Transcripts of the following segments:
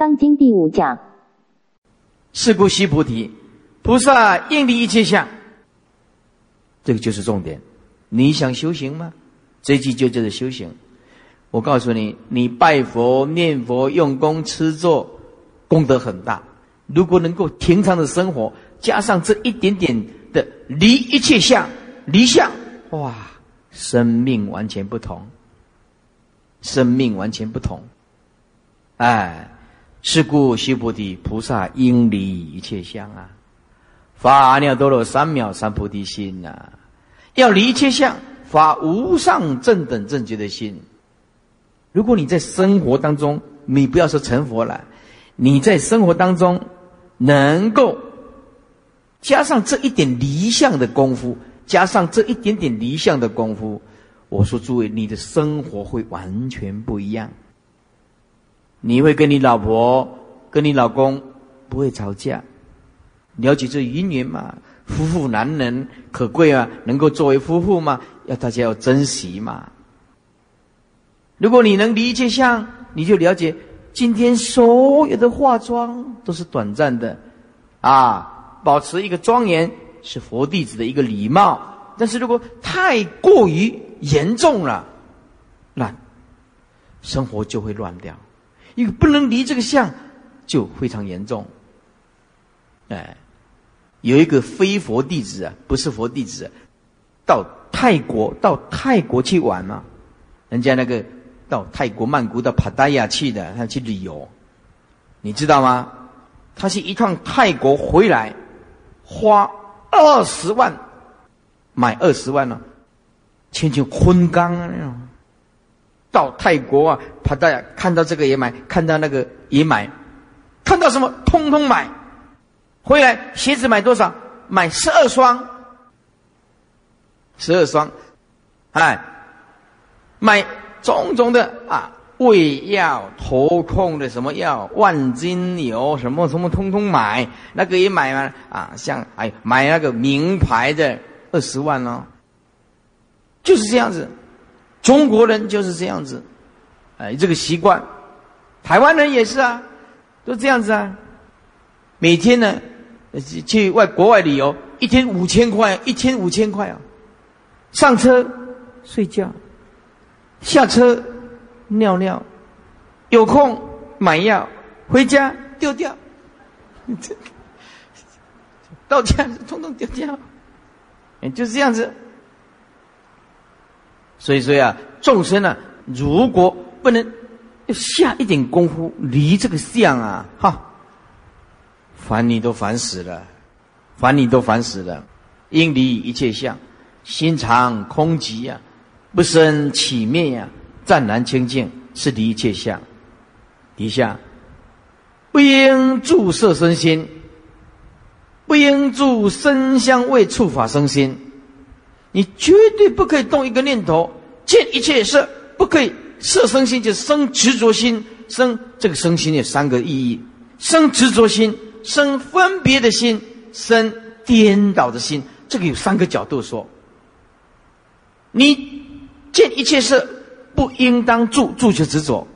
刚经》第五讲。是故须菩提，菩萨应离一切相。这个就是重点。你想修行吗？这句就叫做修行。我告诉你，你拜佛、念佛、用功、吃坐，功德很大。如果能够平常的生活，加上这一点点的离一切相、离相，哇，生命完全不同。生命完全不同。哎，是故须菩提，菩萨应离一切相啊！发阿耨多罗三藐三菩提心呐，要离一切相，发无上正等正觉的心。如果你在生活当中，你不要说成佛了，你在生活当中能够加上这一点离相的功夫，加上这一点点离相的功夫，我说诸位，你的生活会完全不一样。你会跟你老婆、跟你老公不会吵架，了解这姻缘嘛？夫妇难能可贵啊，能够作为夫妇嘛，要大家要珍惜嘛。如果你能理解相，你就了解今天所有的化妆都是短暂的，啊，保持一个庄严是佛弟子的一个礼貌。但是如果太过于严重了，那生活就会乱掉。因为不能离这个相，就非常严重。哎，有一个非佛弟子啊，不是佛弟子，到泰国到泰国去玩嘛，人家那个。到泰国曼谷到帕达亚去的，他去旅游，你知道吗？他是一趟泰国回来，花二十万买二十万呢，千千昆冈啊那种。到泰国啊，帕达亚看到这个也买，看到那个也买，看到什么通通买。回来鞋子买多少？买十二双，十二双，哎，买。种种的啊，胃药、头痛的什么药，万金油什么什么，通通买，那个也买嘛啊，像哎买那个名牌的二十万哦，就是这样子，中国人就是这样子，哎，这个习惯，台湾人也是啊，都这样子啊，每天呢去外国外旅游，一天五千块，一天五千块啊，上车睡觉。下车尿尿，有空买药，回家丢掉，这 到家通通丢掉，就是这样子。所以说呀，众生呢，如果不能下一点功夫离这个相啊，哈，烦你都烦死了，烦你都烦死了，应离一切相，心常空寂呀。不生起灭呀，湛然清净是离一切相。底下不应住色身心，不应住身香味触法生心。你绝对不可以动一个念头，见一切色，不可以色生心，就生执着心，生这个生心有三个意义：生执着心，生分别的心，生颠倒的心。这个有三个角度说，你。见一切事，不应当住住就执着。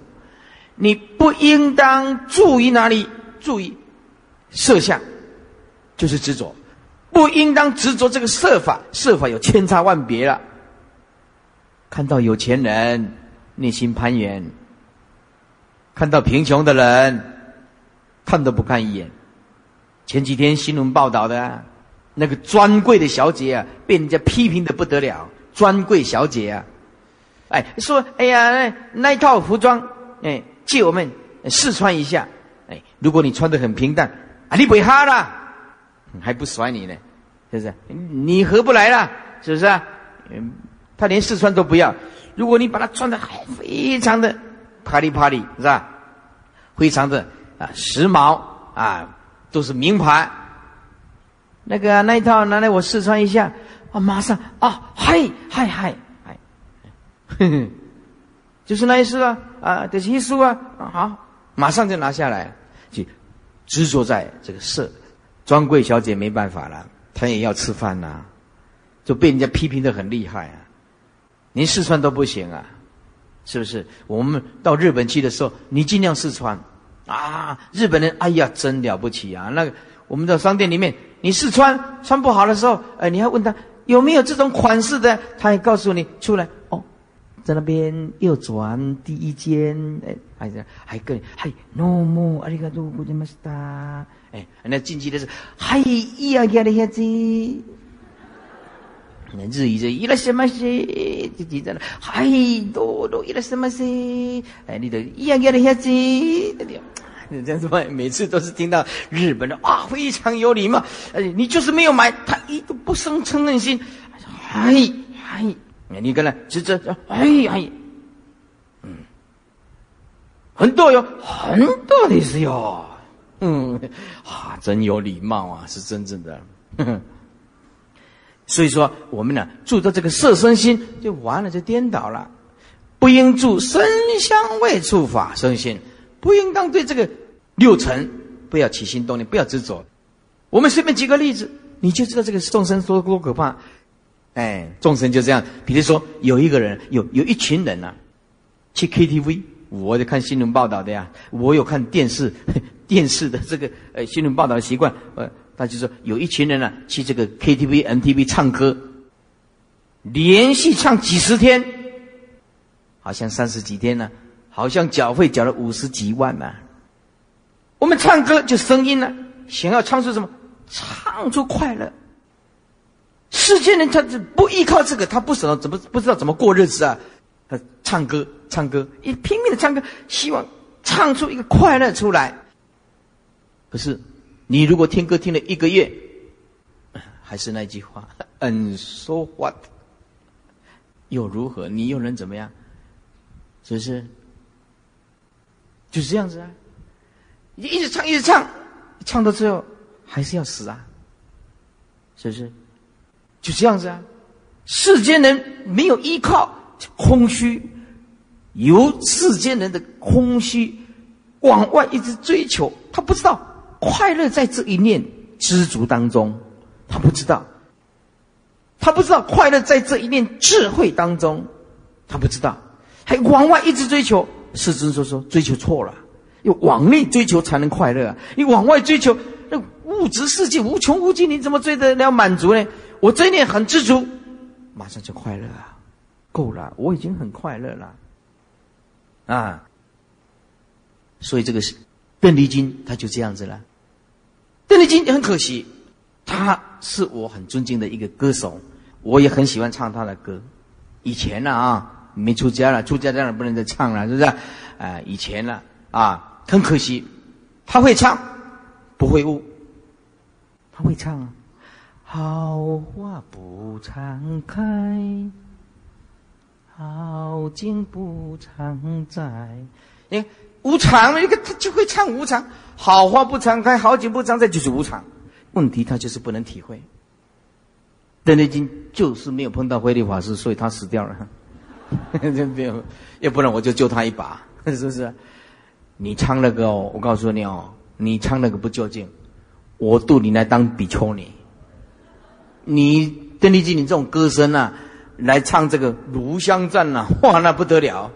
你不应当住于哪里？注意色相，就是执着。不应当执着这个设法，设法有千差万别了。看到有钱人，内心攀缘；看到贫穷的人，看都不看一眼。前几天新闻报道的，那个专柜的小姐啊，被人家批评的不得了。专柜小姐啊。哎，说，哎呀，那那一套服装，哎，借我们试穿一下。哎，如果你穿的很平淡，啊，你不会哈啦，还不甩你呢，是不是？你合不来了，是不是？嗯，他连试穿都不要。如果你把它穿的还非常的啪里啪里，是吧？非常的啊时髦啊，都是名牌。那个那一套拿来我试穿一下，啊，马上啊，嗨嗨嗨。哼哼，就是那一次啊啊，这是一思啊好，马上就拿下来，就执着在这个色。专柜小姐没办法了，他也要吃饭呐，就被人家批评的很厉害啊。连试穿都不行啊，是不是？我们到日本去的时候，你尽量试穿，啊，日本人，哎呀，真了不起啊！那个我们的商店里面，你试穿穿不好的时候，哎，你还问他有没有这种款式的，他也告诉你出来哦，在那边右转第一间，哎，还是还跟还 no more，阿里嘎多，古吉马斯达，哎，那进去的是嗨呀呀的样子。那日语就伊拉什么西，就记在那，嗨，多多伊拉什么西，哎，你都一样样的样子，对不对？这样子嘛，每次都是听到日本的啊，非常有礼貌，哎，你就是没有买，他一都不生嗔恨心，嗨嗨，你跟他指着，哎哎，嗯，很多哟，很多的是哟，嗯，啊，真有礼貌啊，是真正的。所以说，我们呢住到这个色身心就完了，就颠倒了。不应住身香味触法身心，不应当对这个六尘不要起心动念，不要执着。我们随便举个例子，你就知道这个众生多多可怕。哎，众生就这样。比如说，有一个人，有有一群人呢，去 KTV，我在看新闻报道的呀，我有看电视 电视的这个呃新闻报道的习惯，呃。他就说，有一群人呢，去这个 KTV、MTV 唱歌，连续唱几十天，好像三十几天呢，好像缴费缴了五十几万呢。我们唱歌就声音呢，想要唱出什么？唱出快乐。世间人他不依靠这个，他不知道怎么不知道怎么过日子啊。他唱歌唱歌，一拼命的唱歌，希望唱出一个快乐出来。可是。你如果听歌听了一个月，还是那句话，嗯，so what？又如何？你又能怎么样？是不是？就是这样子啊！你一直唱，一直唱，唱到最后还是要死啊！是不是？就这样子啊！世间人没有依靠，空虚，由世间人的空虚往外一直追求，他不知道。快乐在这一念知足当中，他不知道，他不知道快乐在这一念智慧当中，他不知道，还往外一直追求。世尊说说追求错了，要往内追求才能快乐啊！你往外追求，那物质世界无穷无尽，你怎么追得了满足呢？我这一念很知足，马上就快乐啊！够了，我已经很快乐了啊！所以这个是邓丽君，她就这样子了。邓丽君很可惜，他是我很尊敬的一个歌手，我也很喜欢唱他的歌。以前呢啊，没出家了，出家当然不能再唱了，是不是？啊，以前呢啊，很可惜，他会唱，不会悟。他会唱啊，好花不常开，好景不常在。你看。无常，一个他就会唱无常，好话不常开，好景不常在，就是无常。问题他就是不能体会。邓丽君就是没有碰到慧律法师，所以他死掉了。没有，要不然我就救他一把，是不是？你唱那个哦，我告诉你哦，你唱那个不究竟，我渡你来当比丘尼。你邓丽君，你这种歌声啊，来唱这个《炉香赞》呐，哇，那不得了。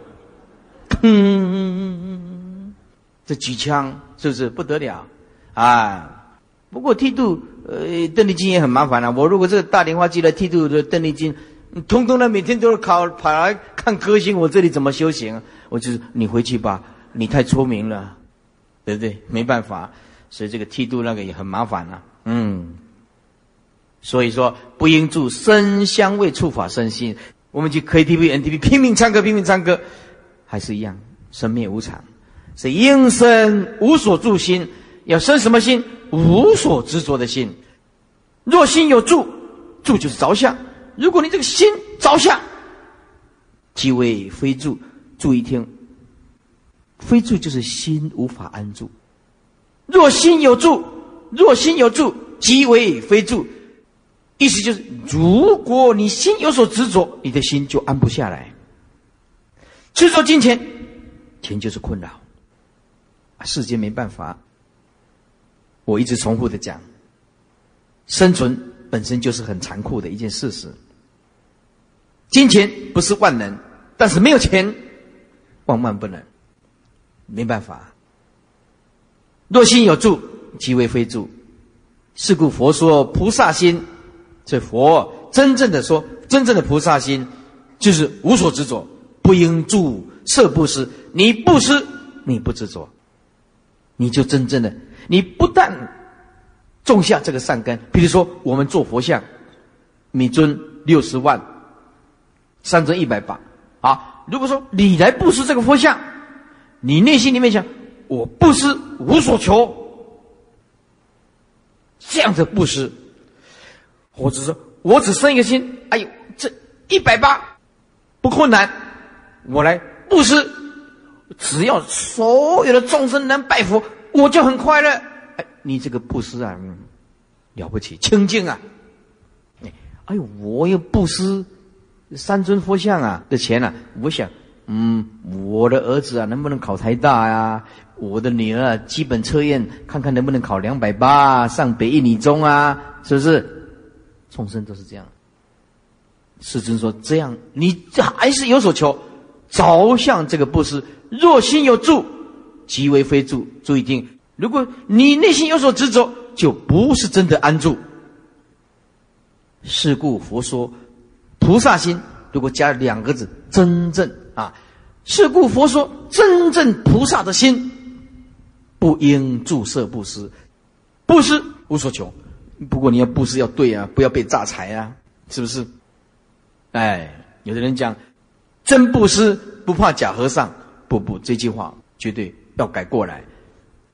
嗯。这举枪是不是不得了啊？不过剃度，呃，邓丽君也很麻烦了。我如果这个大莲花机来剃度的邓丽君，通通的每天都是考跑来看歌星，我这里怎么修行？我就是你回去吧，你太出名了，对不对？没办法，所以这个剃度那个也很麻烦了。嗯，所以说不应住身香味触法身心。我们去 KTV、NTV 拼命唱歌，拼命唱歌，还是一样，生灭无常。是应生无所住心，要生什么心？无所执着的心。若心有住，住就是着相。如果你这个心着相，即为非住。注意听，非住就是心无法安住。若心有住，若心有住，即为非住。意思就是，如果你心有所执着，你的心就安不下来。执着金钱，钱就是困扰。世间没办法，我一直重复的讲，生存本身就是很残酷的一件事实。金钱不是万能，但是没有钱，万万不能，没办法。若心有住，即为非住。是故佛说菩萨心，这佛真正的说，真正的菩萨心，就是无所执着，不应住色布施。你布施，你不执着，你就真正的，你不但种下这个善根。比如说，我们做佛像，米尊六十万，三尊一百八。啊，如果说你来布施这个佛像，你内心里面想，我布施无所求。这样的布施，或者说，我只生一个心，哎呦，这一百八不困难，我来布施，只要所有的众生能拜佛，我就很快乐。哎，你这个布施啊，嗯了不起，清净啊！哎呦，我又布施三尊佛像啊的钱啊，我想，嗯，我的儿子啊，能不能考台大呀？我的女儿基本测验，看看能不能考两百八，上北一女中啊？是不是？众生都是这样。世尊说：这样，你这还是有所求，着向这个布施。若心有住，即为非住。注意听，如果你内心有所执着，就不是真的安住。是故佛说，菩萨心，如果加两个字，真正啊。是故佛说，真正菩萨的心。不应注色布施，布施无所求。不过你要布施要对啊，不要被诈财啊，是不是？哎，有的人讲真布施不怕假和尚，不不，这句话绝对要改过来。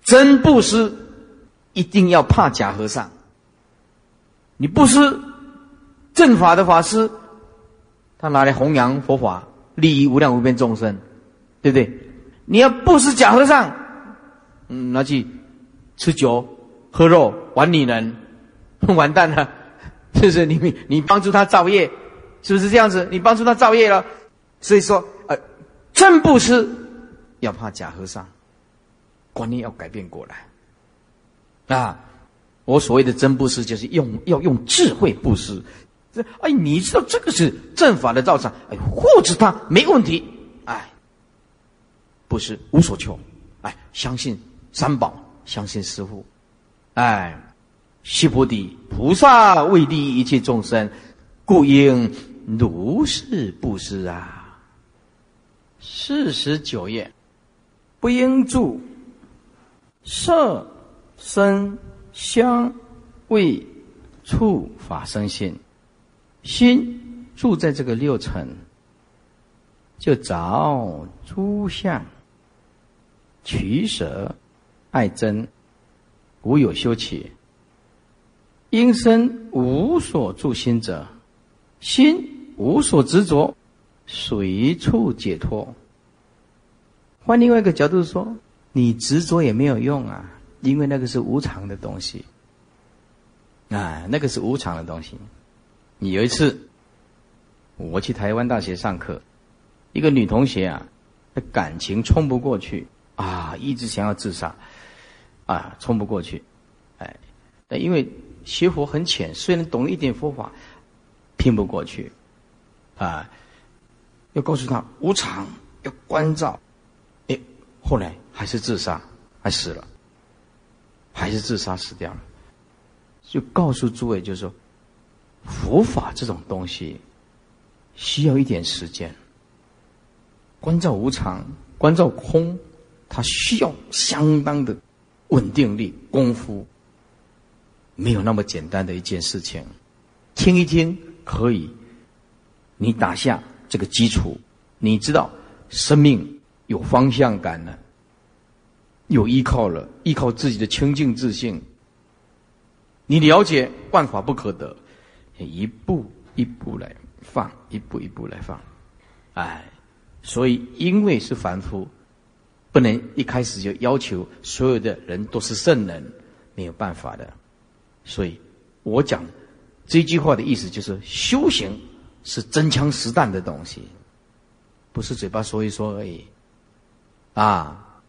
真布施一定要怕假和尚。你布施正法的法师，他拿来弘扬佛法，利益无量无边众生，对不对？你要布施假和尚。嗯，拿去吃酒、喝肉、玩女人，完蛋了，是不是？你你你帮助他造业，是不是这样子？你帮助他造业了，所以说，呃，真布施要怕假和尚，观念要改变过来。啊，我所谓的真布施，就是用要用智慧布施。这哎，你知道这个是正法的道场，哎，护持他没问题，哎，不是无所求，哎，相信。三宝相信师父，哎，须菩提，菩萨为利益一切众生，故应如是布施啊。四十九页，不应住色、声、香、味、触、法、生心，心住在这个六尘，就着诸相取舍。爱憎，无有修起。因生无所住心者，心无所执着，随处解脱。换另外一个角度说，你执着也没有用啊，因为那个是无常的东西。啊，那个是无常的东西。你有一次，我去台湾大学上课，一个女同学啊，她感情冲不过去啊，一直想要自杀。啊，冲不过去，哎，但因为学佛很浅，虽然懂一点佛法，拼不过去，啊，要告诉他无常，要关照，哎，后来还是自杀，还死了，还是自杀死掉了，就告诉诸位，就是说，佛法这种东西需要一点时间，关照无常，关照空，它需要相当的。稳定力功夫。没有那么简单的一件事情，听一听可以，你打下这个基础，你知道生命有方向感了，有依靠了，依靠自己的清净自信，你了解万法不可得，一步一步来放，一步一步来放，哎，所以因为是凡夫。不能一开始就要求所有的人都是圣人，没有办法的。所以，我讲这句话的意思就是：修行是真枪实弹的东西，不是嘴巴说一说而已。啊，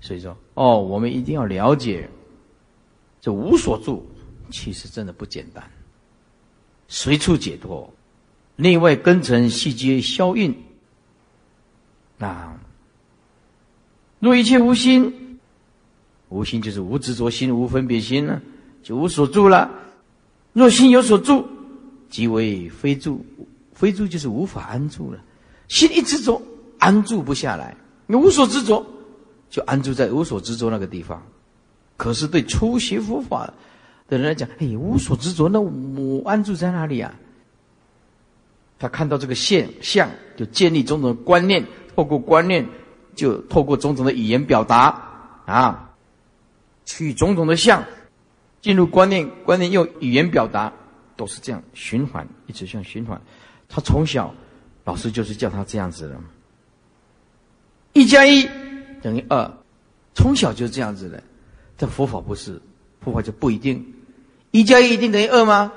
所以说，哦，我们一定要了解，这无所住，其实真的不简单。随处解脱，内外根尘细节消运，那。若一切无心，无心就是无执着心、无分别心呢，就无所住了。若心有所住，即为非住。非住就是无法安住了。心一执着，安住不下来。你无所执着，就安住在无所执着那个地方。可是对初学佛法的人来讲，哎，无所执着，那我安住在哪里啊？他看到这个现象，就建立种种观念，透过观念，就透过种种的语言表达啊，取种种的相，进入观念，观念用语言表达，都是这样循环，一直像循环。他从小，老师就是叫他这样子的，一加一等于二，从小就是这样子的。这佛法不是，佛法就不一定，一加一一定等于二吗？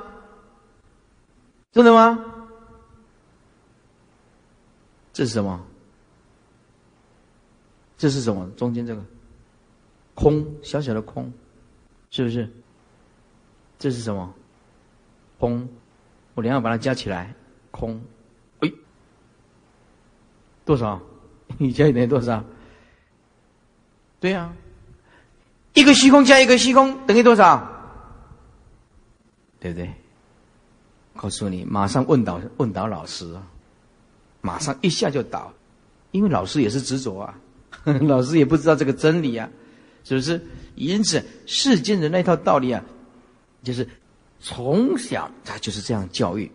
真的吗？这是什么？这是什么？中间这个空，小小的空，是不是？这是什么？空，我两要把它加起来，空，哎，多少？一加一等于多少？对呀，一个虚空加一个虚空等于多少？对不对？告诉你，马上问倒问倒老师啊！马上一下就倒，因为老师也是执着啊，老师也不知道这个真理啊，是不是？因此世间的那套道理啊，就是从小他就是这样教育。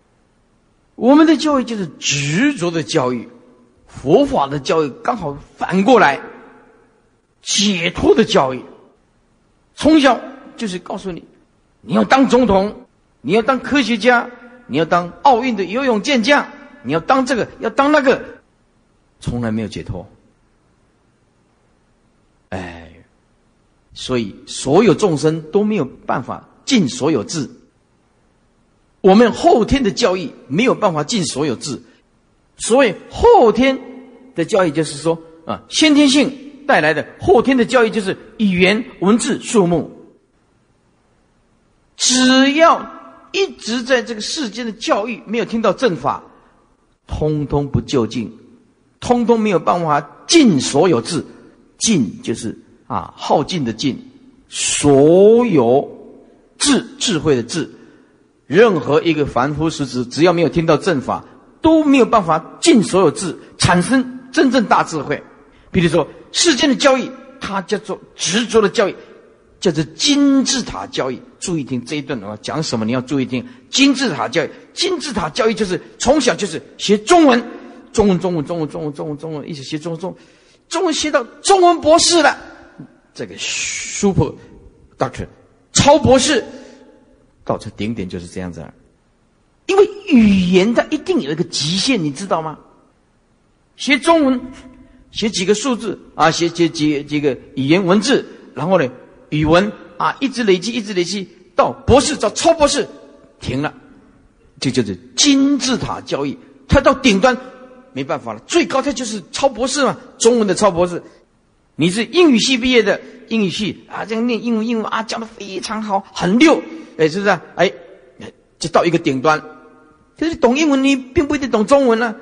我们的教育就是执着的教育，佛法的教育刚好反过来，解脱的教育。从小就是告诉你，你要当总统，你要当科学家，你要当奥运的游泳健将。你要当这个，要当那个，从来没有解脱。哎，所以所有众生都没有办法尽所有智。我们后天的教育没有办法尽所有智，所以后天的教育就是说啊，先天性带来的后天的教育就是语言、文字、数目。只要一直在这个世间的教育没有听到正法。通通不就近，通通没有办法尽所有智，尽就是啊耗尽的尽，所有智智慧的智，任何一个凡夫俗子，只要没有听到正法，都没有办法尽所有智，产生真正大智慧。比如说世间的交易，它叫做执着的交易。叫做金字塔交易，注意听这一段的话讲什么？你要注意听金字塔教育。金字塔教育就是从小就是学中文，中文，中文，中文，中文，中文，中文，一直学中文，中中文学到中文博士了。这个 super doctor 超博士，到这顶点就是这样子。因为语言它一定有一个极限，你知道吗？学中文，学几个数字啊，学学几几个语言文字，然后呢？语文啊，一直累积，一直累积，到博士，到超博士，停了，这就是金字塔交易。它到顶端没办法了，最高它就是超博士嘛，中文的超博士。你是英语系毕业的，英语系啊，这样念英文，英文啊，教的非常好，很溜，哎，是不是？哎，就到一个顶端。可是懂英文，你并不一定懂中文呢；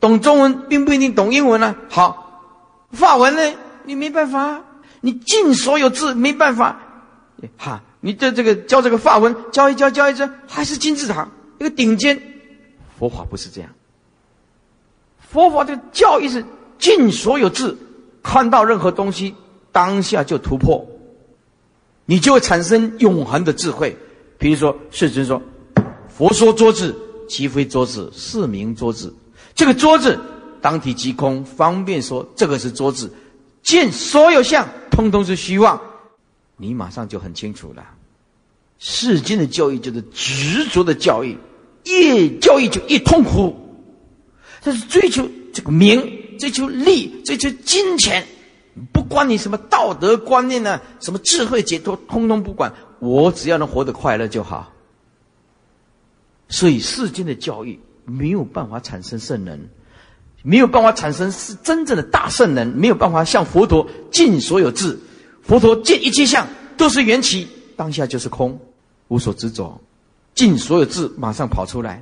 懂中文，并不一定懂英文呢。好，法文呢，你没办法。你尽所有字没办法，哈！你的这个教这个法文教一教教一教，还是金字塔一个顶尖。佛法不是这样，佛法的教育是尽所有字，看到任何东西当下就突破，你就会产生永恒的智慧。比如说世尊说：“佛说桌子，即非桌子，是名桌子。这个桌子当体即空，方便说这个是桌子。”见所有相，通通是虚妄，你马上就很清楚了。世间的教育就是执着的教育，越教育就越痛苦。这是追求这个名，追求利，追求金钱，不管你什么道德观念呢，什么智慧解脱，通通不管。我只要能活得快乐就好。所以世间的教育没有办法产生圣人。没有办法产生是真正的大圣人，没有办法像佛陀尽所有智，佛陀见一切相都是缘起，当下就是空，无所执着，尽所有智马上跑出来。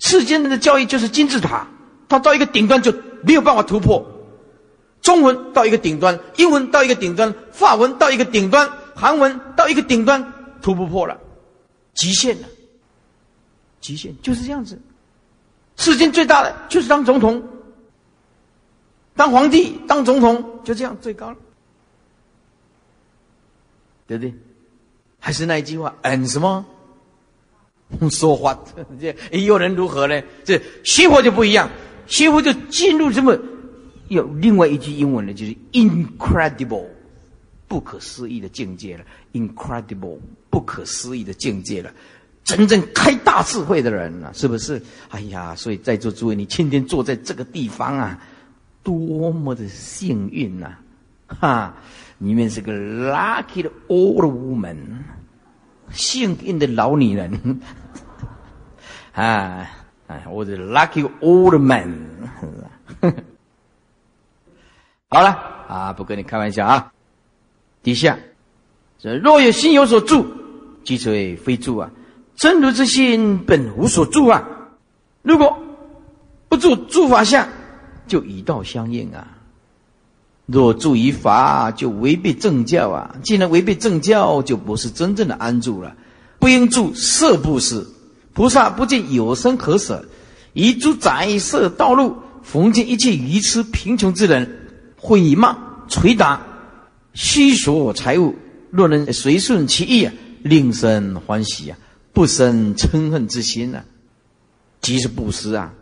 世间人的教育就是金字塔，他到一个顶端就没有办法突破，中文到一个顶端，英文到一个顶端，法文到一个顶端，韩文到一个顶端，突不破了，极限了，极限就是这样子。世间最大的就是当总统，当皇帝，当总统，就这样最高了，对不对？还是那一句话，嗯，什么？说话，这又能如何呢？这学佛就不一样，几乎就进入这么有另外一句英文呢，就是 incredible，不可思议的境界了。incredible，不可思议的境界了。真正开大智慧的人啊，是不是？哎呀，所以在座诸位，你今天坐在这个地方啊，多么的幸运呐！哈，你们是个 lucky 的 old woman。幸运的老女人，啊，哎我的 lucky old man，好了啊，不跟你开玩笑啊。底下，这若有心有所住，即为非住啊。真如之心本无所住啊。如果不住诸法相，就以道相应啊。若住于法，就违背正教啊！既然违背正教，就不是真正的安住了。不应住色布施，菩萨不见有生可舍，以诸宰色道路，逢见一切愚痴贫穷之人，毁骂捶打，虚索财物。若能随顺其意啊，令生欢喜啊，不生嗔恨之心啊，即是布施啊。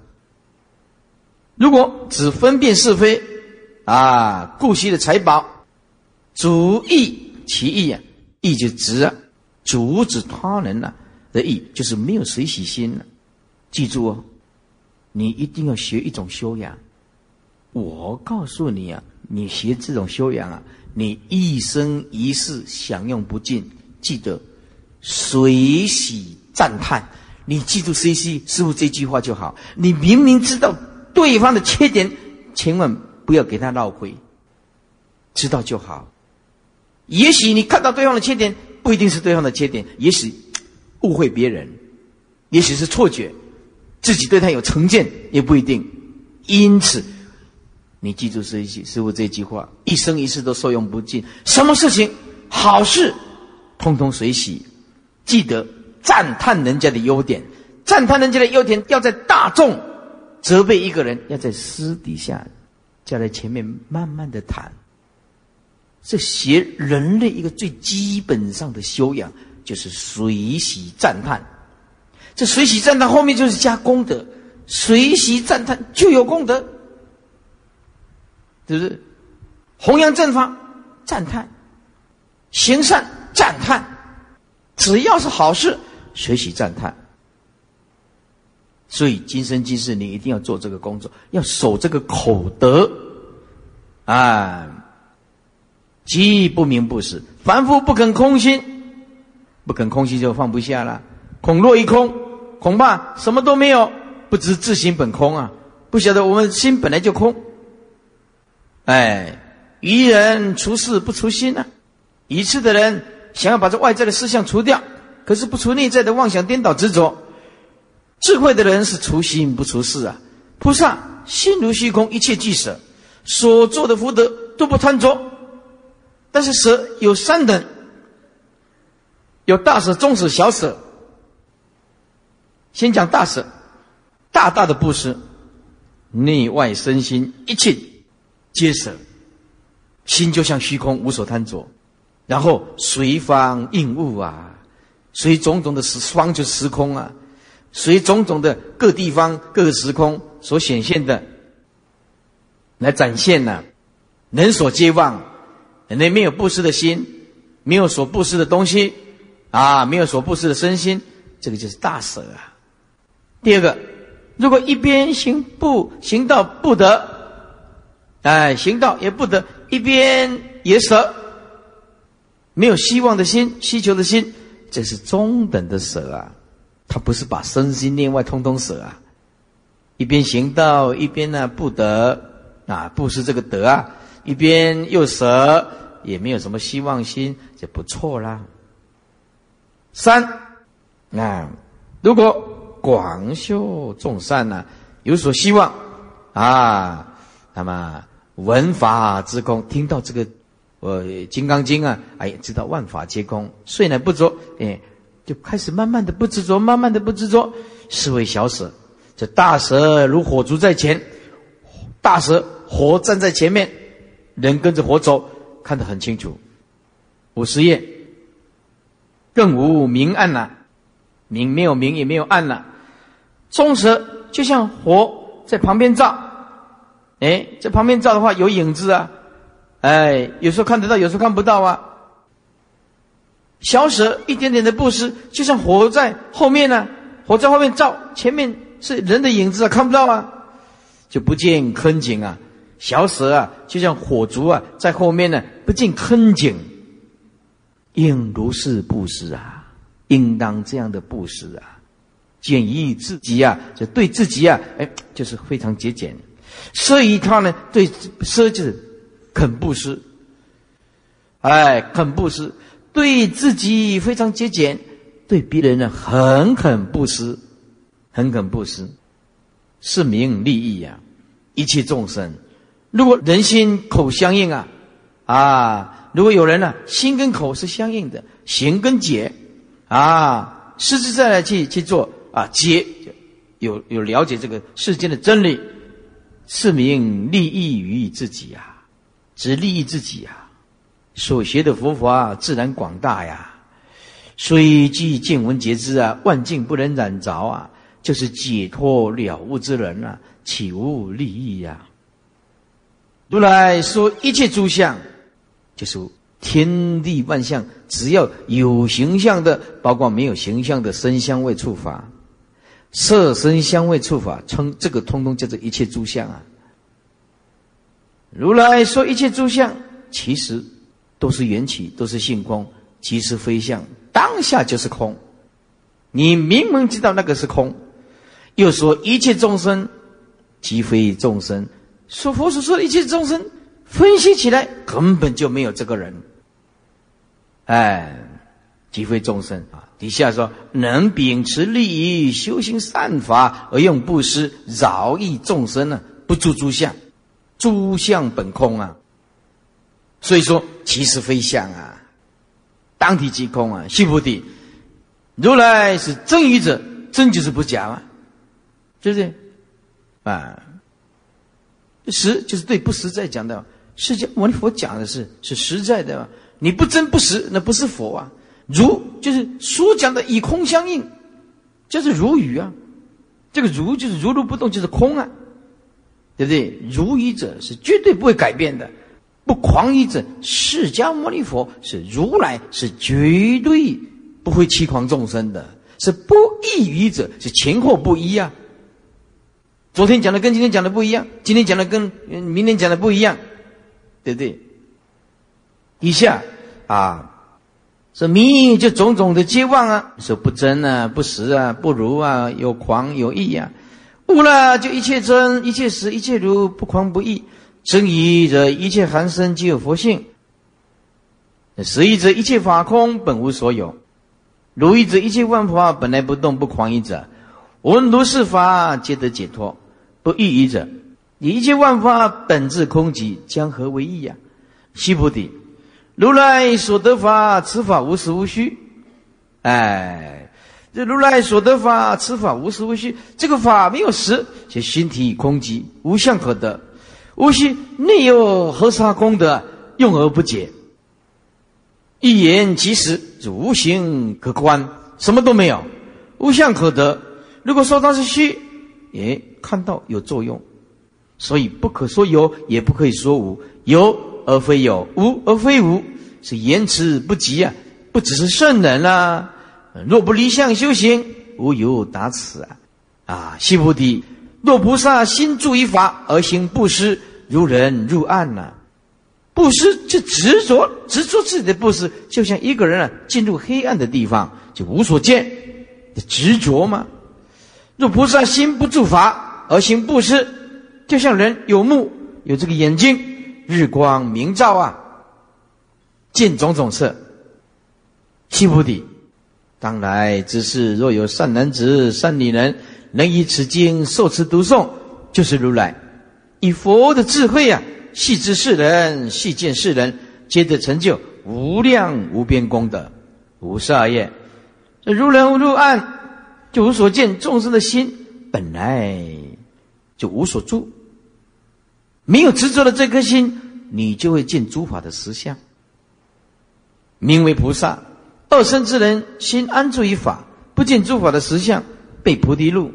如果只分辨是非。啊，故惜的财宝，主义其意啊，意就直啊，阻止他人呐的意，就是没有随喜心。记住哦，你一定要学一种修养。我告诉你啊，你学这种修养啊，你一生一世享用不尽。记得随喜赞叹，你记住 C C 师傅这句话就好。你明明知道对方的缺点，千万。不要给他闹亏，知道就好。也许你看到对方的缺点，不一定是对方的缺点，也许误会别人，也许是错觉，自己对他有成见也不一定。因此，你记住这一句师傅这句话，一生一世都受用不尽。什么事情好事，通通随喜。记得赞叹人家的优点，赞叹人家的优点，要在大众责备一个人，要在私底下。就在前面慢慢的谈，这学人类一个最基本上的修养，就是随喜赞叹。这随喜赞叹后面就是加功德，随喜赞叹就有功德，是不是？弘扬正法赞叹，行善赞叹，只要是好事，随喜赞叹。所以今生今世，你一定要做这个工作，要守这个口德，啊，即不明不实，凡夫不肯空心，不肯空心就放不下了。恐若一空，恐怕什么都没有，不知自心本空啊！不晓得我们心本来就空。哎，愚人除事不除心啊！愚痴的人想要把这外在的思想除掉，可是不除内在的妄想颠倒执着。智慧的人是除心不除事啊！菩萨心如虚空，一切俱舍，所做的福德都不贪着。但是舍有三等，有大舍、中舍、小舍。先讲大舍，大大的布施，内外身心一切皆舍，心就像虚空，无所贪着。然后随方应物啊，随种种的时方就时空啊。随种种的各地方、各个时空所显现的，来展现呢，人所皆忘，人类没有布施的心，没有所布施的东西，啊，没有所布施的身心，这个就是大舍啊。第二个，如果一边行不行道不得，哎，行道也不得，一边也舍，没有希望的心、需求的心，这是中等的舍啊。他不是把身心内外通通舍啊，一边行道一边呢不得啊，不施这个得啊，一边又舍，也没有什么希望心，就不错啦。三，那如果广修众善呢，有所希望啊，那么闻法之空，听到这个，呃，《金刚经》啊，哎，知道万法皆空，睡乃不着，哎，就开始慢慢的不执着，慢慢的不执着，是为小舍。这大蛇如火烛在前，大蛇火站在前面，人跟着火走，看得很清楚。五十页，更无明暗了，明没有明也没有暗了，中蛇就像火在旁边照。哎，在旁边照的话有影子啊，哎，有时候看得到，有时候看不到啊。小舍一点点的布施，就像火在后面呢，火在后面照，前面是人的影子啊，看不到啊，就不见坑井啊。小舍啊，就像火烛啊，在后面呢，不见坑井。应如是布施啊，应当这样的布施啊，简易自己啊，就对自己啊，哎，就是非常节俭。舍一他呢？对奢就是肯布施，哎，肯布施，对自己非常节俭，对别人呢很肯布施，很肯布施，是名利益呀。一切众生，如果人心口相应啊，啊，如果有人呢心跟口是相应的，行跟解啊，实实在在去去做啊，解有有了解这个世间的真理。是名利益于自己呀，只利益自己呀。所学的佛法自然广大呀，虽具见闻觉知啊，万境不能染着啊，就是解脱了悟之人啊，岂无利益呀？如来说一切诸相，就是天地万象，只要有形象的，包括没有形象的身香味触法。色身香味触法，称这个通通叫做一切诸相啊。如来说一切诸相，其实都是缘起，都是性空，即是非相，当下就是空。你明明知道那个是空，又说一切众生即非众生，说佛所说的一切众生，分析起来根本就没有这个人。哎，即非众生啊。底下说，能秉持利益修行善法而用布施饶益众生呢？不住诸相，诸相本空啊。所以说，其实非相啊，当体即空啊。须菩提，如来是真语者，真就是不假嘛，对不对？啊，实就是对不实在讲的，释迦牟尼佛讲的是是实在的。你不真不实，那不是佛啊。如就是所讲的以空相应，就是如语啊。这个如就是如如不动，就是空啊，对不对？如语者是绝对不会改变的，不狂语者，释迦牟尼佛是如来，是绝对不会欺狂众生的，是不异语者，是前后不一啊。昨天讲的跟今天讲的不一样，今天讲的跟明天讲的不一样，对对？以下啊。这迷就种种的皆妄啊，说不真啊，不实啊，不如啊，有狂有异啊。悟了就一切真，一切实，一切如，不狂不异。真疑者一切含生皆有佛性。实义者一切法空，本无所有。如意者一切万法本来不动，不狂异者，闻如是法皆得解脱。不异疑者，一切万法本质空寂，将何为异呀？须菩提。如来所得法，此法无实无虚。哎，这如来所得法，此法无实无虚。这个法没有实，就心体空寂，无相可得。无虚内有何沙功德，用而不解？一言其实，是无形可观，什么都没有，无相可得。如果说它是虚，哎，看到有作用，所以不可说有，也不可以说无。有。而非有，无而非无，是言辞不及啊！不只是圣人啦，若不离相修行，无有达此啊！啊，须菩提，若菩萨心住于法而行布施，如人入暗呐！布施就执着，执着自己的布施，就像一个人啊进入黑暗的地方就无所见，执着吗？若菩萨心不住法而行布施，就像人有目有这个眼睛。日光明照啊，见种种色。须菩提，当来之事，若有善男子、善女人，能以此经受持读诵，就是如来以佛的智慧啊，细知世人，细见世人，皆得成就无量无边功德。无色业，这如人入暗，就无所见。众生的心本来就无所住，没有执着的这颗心，你就会见诸法的实相，名为菩萨。二生之人心安住于法，不见诸法的实相，被菩提路，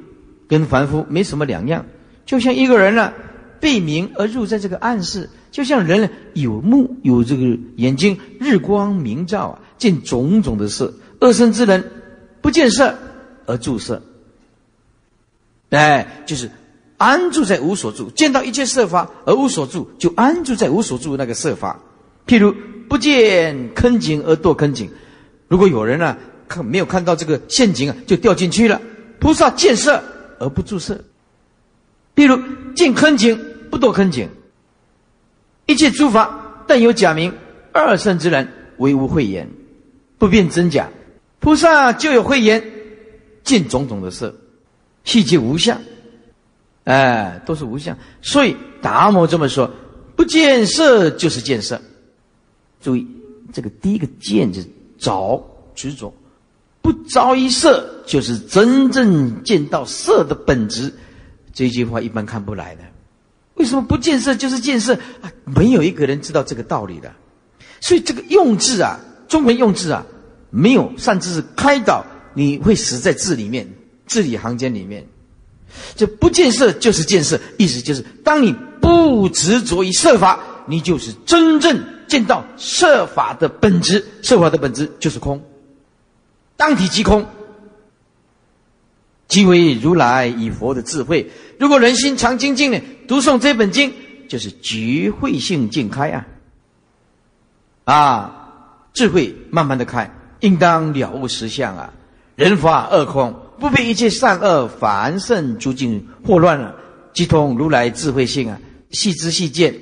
跟凡夫没什么两样。就像一个人呢，被明而入在这个暗室，就像人有目有这个眼睛，日光明照啊，见种种的事。二生之人不见色而住色，哎，就是安住在无所住，见到一切色法而无所住，就安住在无所住那个色法。譬如不见坑井而堕坑井。如果有人呢看没有看到这个陷阱啊，就掉进去了。菩萨见色而不住色，譬如见坑井不堕坑井。一切诸法但有假名，二圣之人唯无慧眼，不辨真假。菩萨就有慧眼，见种种的色，细节无相。哎，都是无相。所以达摩这么说：不见色就是见色。注意这个第一个见字。着执着，不着一色，就是真正见到色的本质。这句话一般看不来的。为什么不见色就是见色啊？没有一个人知道这个道理的。所以这个用字啊，中文用字啊，没有善知识开导，你会死在字里面，字里行间里面。这不见色就是见色，意思就是当你不执着于色法，你就是真正。见到设法的本质，设法的本质就是空，当体即空，即为如来以佛的智慧。如果人心常精进呢，读诵这本经，就是觉慧性尽开啊！啊，智慧慢慢的开，应当了悟实相啊！人法二空，不被一切善恶凡圣诸境惑乱了，即通如来智慧性啊！细知细见，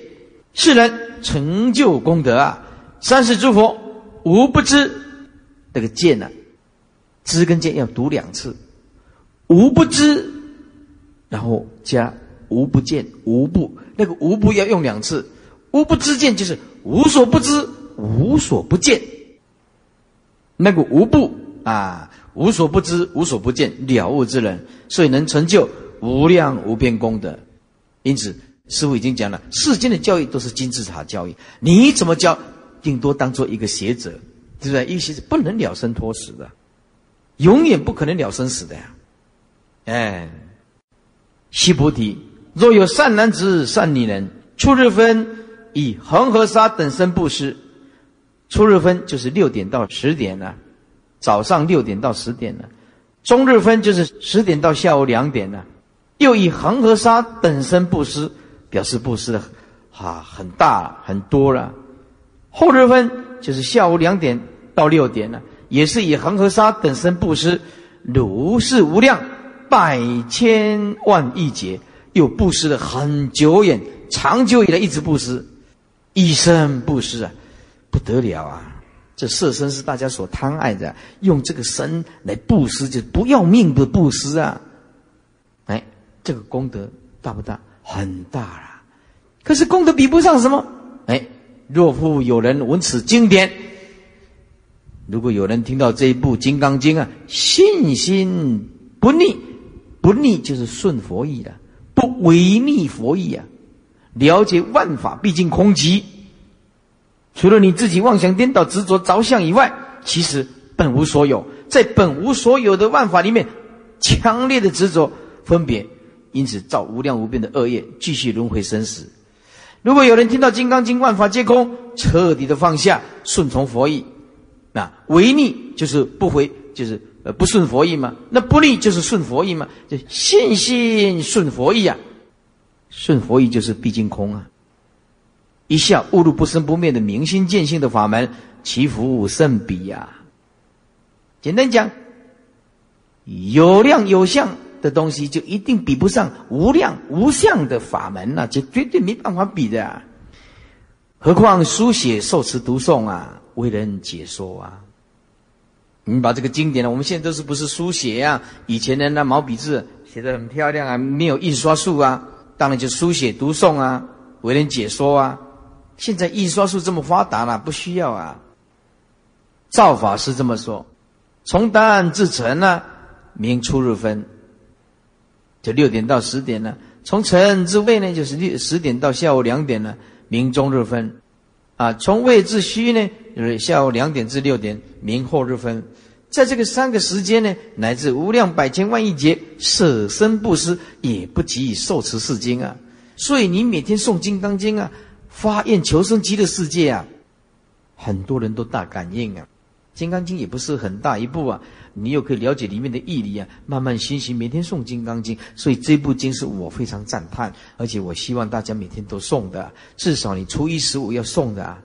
世人。成就功德啊！三世诸佛无不知，这个见呢，知跟见要读两次，无不知，然后加无不见，无不那个无不要用两次，无不知见就是无所不知，无所不见。那个无不啊，无所不知，无所不见，了悟之人，所以能成就无量无边功德。因此。师傅已经讲了，世间的教育都是金字塔教育，你怎么教，顶多当做一个学者，对不对？一个学者不能了生脱死的，永远不可能了生死的呀！哎，西菩提，若有善男子、善女人，初日分以恒河沙等身布施，初日分就是六点到十点呢，早上六点到十点呢，中日分就是十点到下午两点呢，又以恒河沙等身布施。表示布施的，哈很大很多了。后日分就是下午两点到六点了，也是以恒河沙等身布施，如是无量百千万亿劫，又布施了很久远、长久以来一直布施，一生布施啊，不得了啊！这色身是大家所贪爱的，用这个身来布施，就不要命的布施啊！哎，这个功德大不大？很大了，可是功德比不上什么？哎，若复有人闻此经典，如果有人听到这一部《金刚经》啊，信心不逆，不逆就是顺佛意的，不违逆佛意啊，了解万法毕竟空寂，除了你自己妄想颠倒执着着相以外，其实本无所有，在本无所有的万法里面，强烈的执着分别。因此造无量无边的恶业，继续轮回生死。如果有人听到《金刚经》，万法皆空，彻底的放下，顺从佛意，那违逆就是不回，就是呃不顺佛意嘛。那不利就是顺佛意嘛。就信心顺佛意啊，顺佛意就是毕竟空啊。一下悟入不生不灭的明心见性的法门，其福甚彼呀。简单讲，有量有相。的东西就一定比不上无量无相的法门呐，这绝对没办法比的。何况书写、受持、读诵啊，为人解说啊。你把这个经典呢，我们现在都是不是书写呀？以前的那毛笔字写的很漂亮啊，没有印刷术啊，当然就书写、读诵啊。为人解说啊。现在印刷术这么发达了，不需要啊。造法师这么说：从旦至晨呢，明初日分，就六点到十点呢；从晨至未呢，就是六十点到下午两点呢，明中日分。啊，从未至戌呢，就是下午两点至六点，明后日分。在这个三个时间呢，乃至无量百千万亿劫，舍身不施，也不及以受持四经啊。所以你每天诵《金刚经》啊，发愿求生极乐世界啊，很多人都大感应啊。《金刚经》也不是很大一部啊，你又可以了解里面的义理啊，慢慢熏习，每天诵《金刚经》。所以这部经是我非常赞叹，而且我希望大家每天都诵的，至少你初一十五要诵的，啊，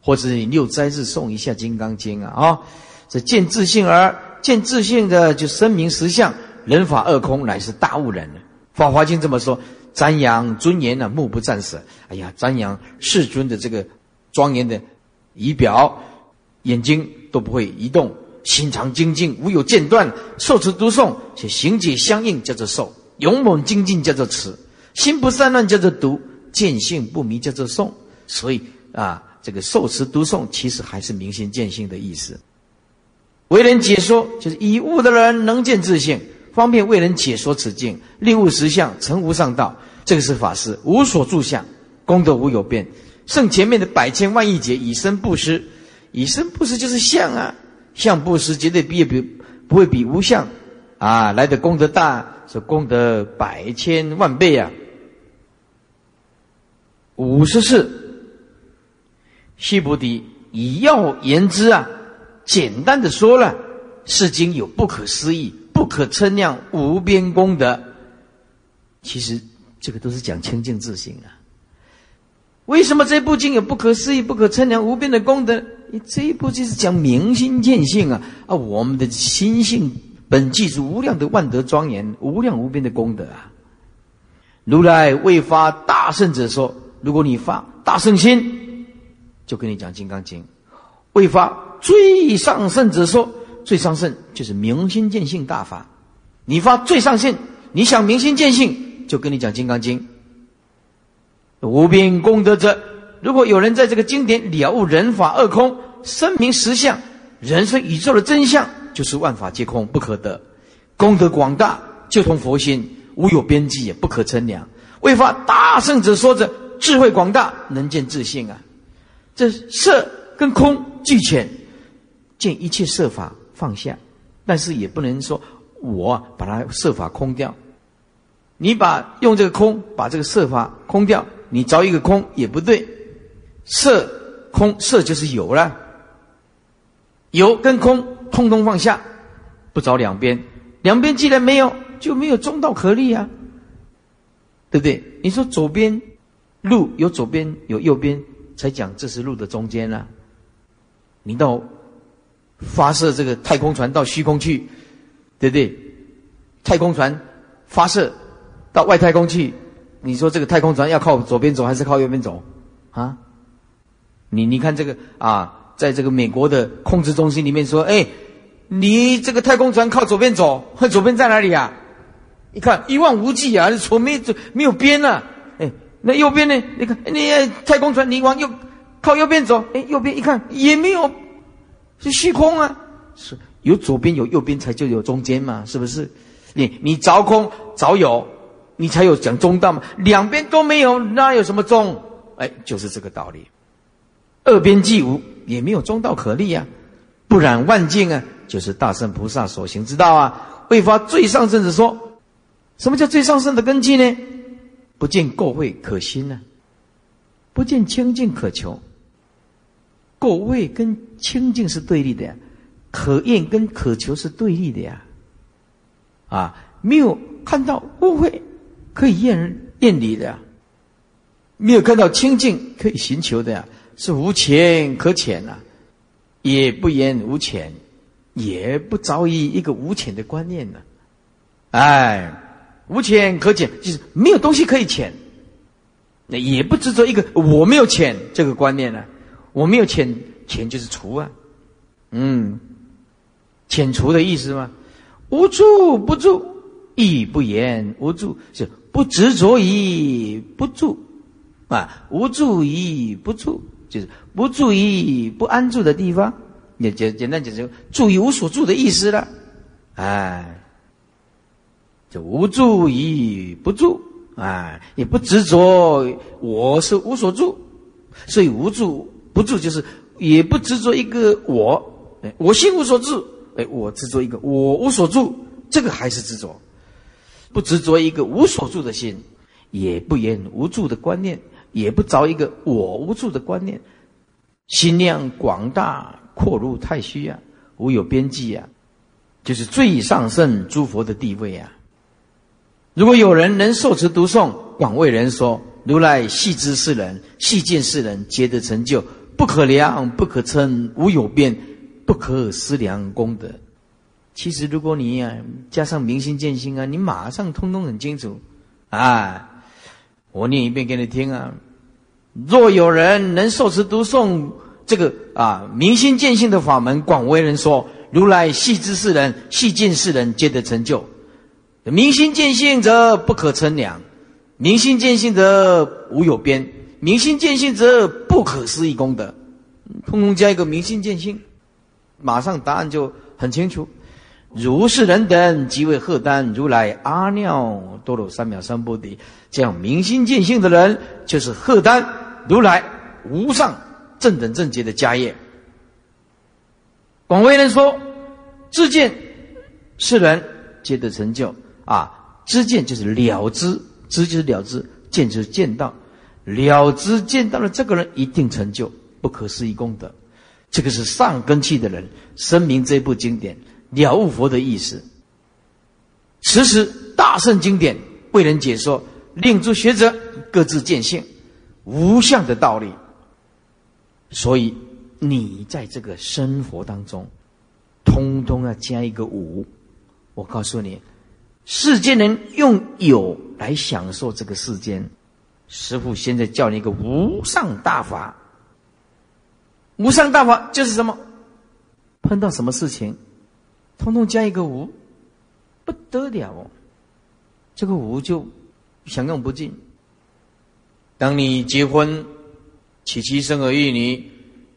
或者你六斋日诵一下《金刚经》啊啊。这见自性而见自性的就声明实相，人法二空，乃是大悟人。《法华经》这么说：瞻仰尊严呢，目不暂舍。哎呀，瞻仰世尊的这个庄严的仪表，眼睛都不会移动，心常精进，无有间断。受持读诵，且行解相应，叫做受；勇猛精进，叫做持；心不散乱，叫做读；见性不迷，叫做诵。所以啊，这个受持读诵，其实还是明心见性的意思。为人解说，就是以悟的人能见自性，方便为人解说此境，令悟实相，成无上道。这个是法师，无所住相，功德无有变。胜前面的百千万亿劫以身布施，以身布施就是相啊，相布施绝对比比不会比无相啊来的功德大，是功德百千万倍啊。五十四，须菩提，以要言之啊。简单的说了，世经有不可思议、不可称量、无边功德。其实这个都是讲清净自性啊。为什么这部经有不可思议、不可称量、无边的功德？你这一部就是讲明心见性啊！啊，我们的心性本具足无量的万德庄严、无量无边的功德啊！如来未发大圣者说：如果你发大圣心，就跟你讲《金刚经》；未发。最上圣者说：“最上圣就是明心见性大法。你发最上圣，你想明心见性，就跟你讲《金刚经》。无边功德者，如果有人在这个经典了悟人法二空，声明实相，人生宇宙的真相就是万法皆空，不可得。功德广大，就同佛心，无有边际，也不可称量。未发大圣者说着智慧广大，能见自性啊。这色跟空俱全。”见一切设法放下，但是也不能说我把它设法空掉。你把用这个空把这个设法空掉，你找一个空也不对。色空色就是有了，有跟空通通放下，不找两边。两边既然没有，就没有中道可立啊，对不对？你说左边路有左边有右边，才讲这是路的中间啊。你到。发射这个太空船到虚空去，对不对？太空船发射到外太空去，你说这个太空船要靠左边走还是靠右边走？啊？你你看这个啊，在这个美国的控制中心里面说，哎，你这个太空船靠左边走，左边在哪里啊？一看一望无际啊，左没没有边啊？哎，那右边呢？你看你太空船你往右靠右边走，哎，右边一看也没有。是虚空啊，是有左边有右边才就有中间嘛，是不是？你你凿空凿有，你才有讲中道嘛。两边都没有，那有什么中？哎，就是这个道理。二边既无，也没有中道可立啊。不染万境啊，就是大圣菩萨所行之道啊。未发最上圣者说，什么叫最上圣的根基呢？不见垢秽可心呢，不见清净可求。垢秽跟清净是对立的呀，可厌跟可求是对立的呀。啊，没有看到污秽可以厌人厌离的呀，没有看到清净可以寻求的呀，是无浅可浅呐，也不言无浅，也不着于一个无浅的观念呢。哎，无浅可浅，就是没有东西可以浅，那也不执着一个我没有浅这个观念呢。我没有遣遣就是除啊，嗯，遣除的意思吗？无住不住，亦不言。无住，是不执着于不住，啊，无住于不住，就是不住于不安住的地方。也简简单讲就住于无所住的意思了。哎，就无助于不住，啊，也不执着我是无所住，所以无住不住就是也不执着一个我，哎，我心无所住，哎，我执着一个我无所住，这个还是执着，不执着一个无所住的心，也不言无住的观念，也不着一个我无住的观念，心量广大。阔如太虚呀，无有边际呀，就是最上圣诸佛的地位呀。如果有人能受持读诵，广为人说，如来系知世人，系见世人，皆得成就，不可量，不可称，无有边，不可思量功德。其实，如果你呀加上明心见性啊，你马上通通很清楚啊。我念一遍给你听啊。若有人能受持读诵。这个啊，明心见性的法门，广为人说。如来细知世人，细见世人，皆得成就。明心见性则不可称量，明心见性则无有边，明心见性则不可思议功德。通通加一个明心见性，马上答案就很清楚。如是人等，即为贺丹如来阿耨多罗三藐三菩提。这样明心见性的人，就是贺丹如来无上。正等正觉的家业，广为人说，知见世人皆得成就啊！知见就是了知，知就是了知，见就是见到，了知见到了这个人一定成就不可思议功德。这个是上根器的人声明这部经典了悟佛的意思。此时大圣经典为人解说，令诸学者各自见性无相的道理。所以，你在这个生活当中，通通要加一个无。我告诉你，世间人用有来享受这个世间，师父现在教你一个无上大法。无上大法就是什么？碰到什么事情，通通加一个无，不得了哦。这个无就享用不尽。当你结婚。娶妻生儿育女，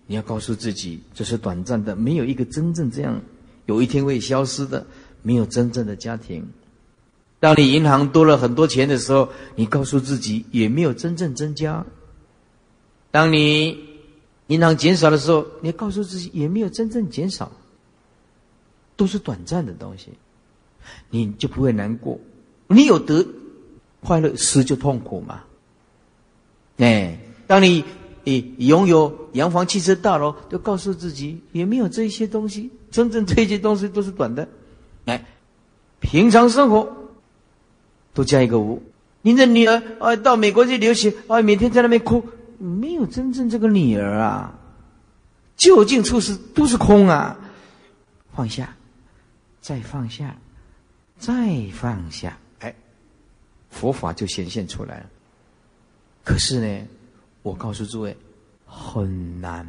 你要告诉自己，这是短暂的，没有一个真正这样，有一天会消失的，没有真正的家庭。当你银行多了很多钱的时候，你告诉自己，也没有真正增加。当你银行减少的时候，你告诉自己，也没有真正减少，都是短暂的东西，你就不会难过。你有得快乐，失就痛苦嘛。哎，当你。你拥有洋房、汽车、大楼，都告诉自己也没有这些东西。真正这些东西都是短的。哎，平常生活都加一个无。您的女儿啊，到美国去留学啊，每天在那边哭，没有真正这个女儿啊。就近处事都是空啊。放下，再放下，再放下，哎，佛法就显现出来了。可是呢？我告诉诸位，很难，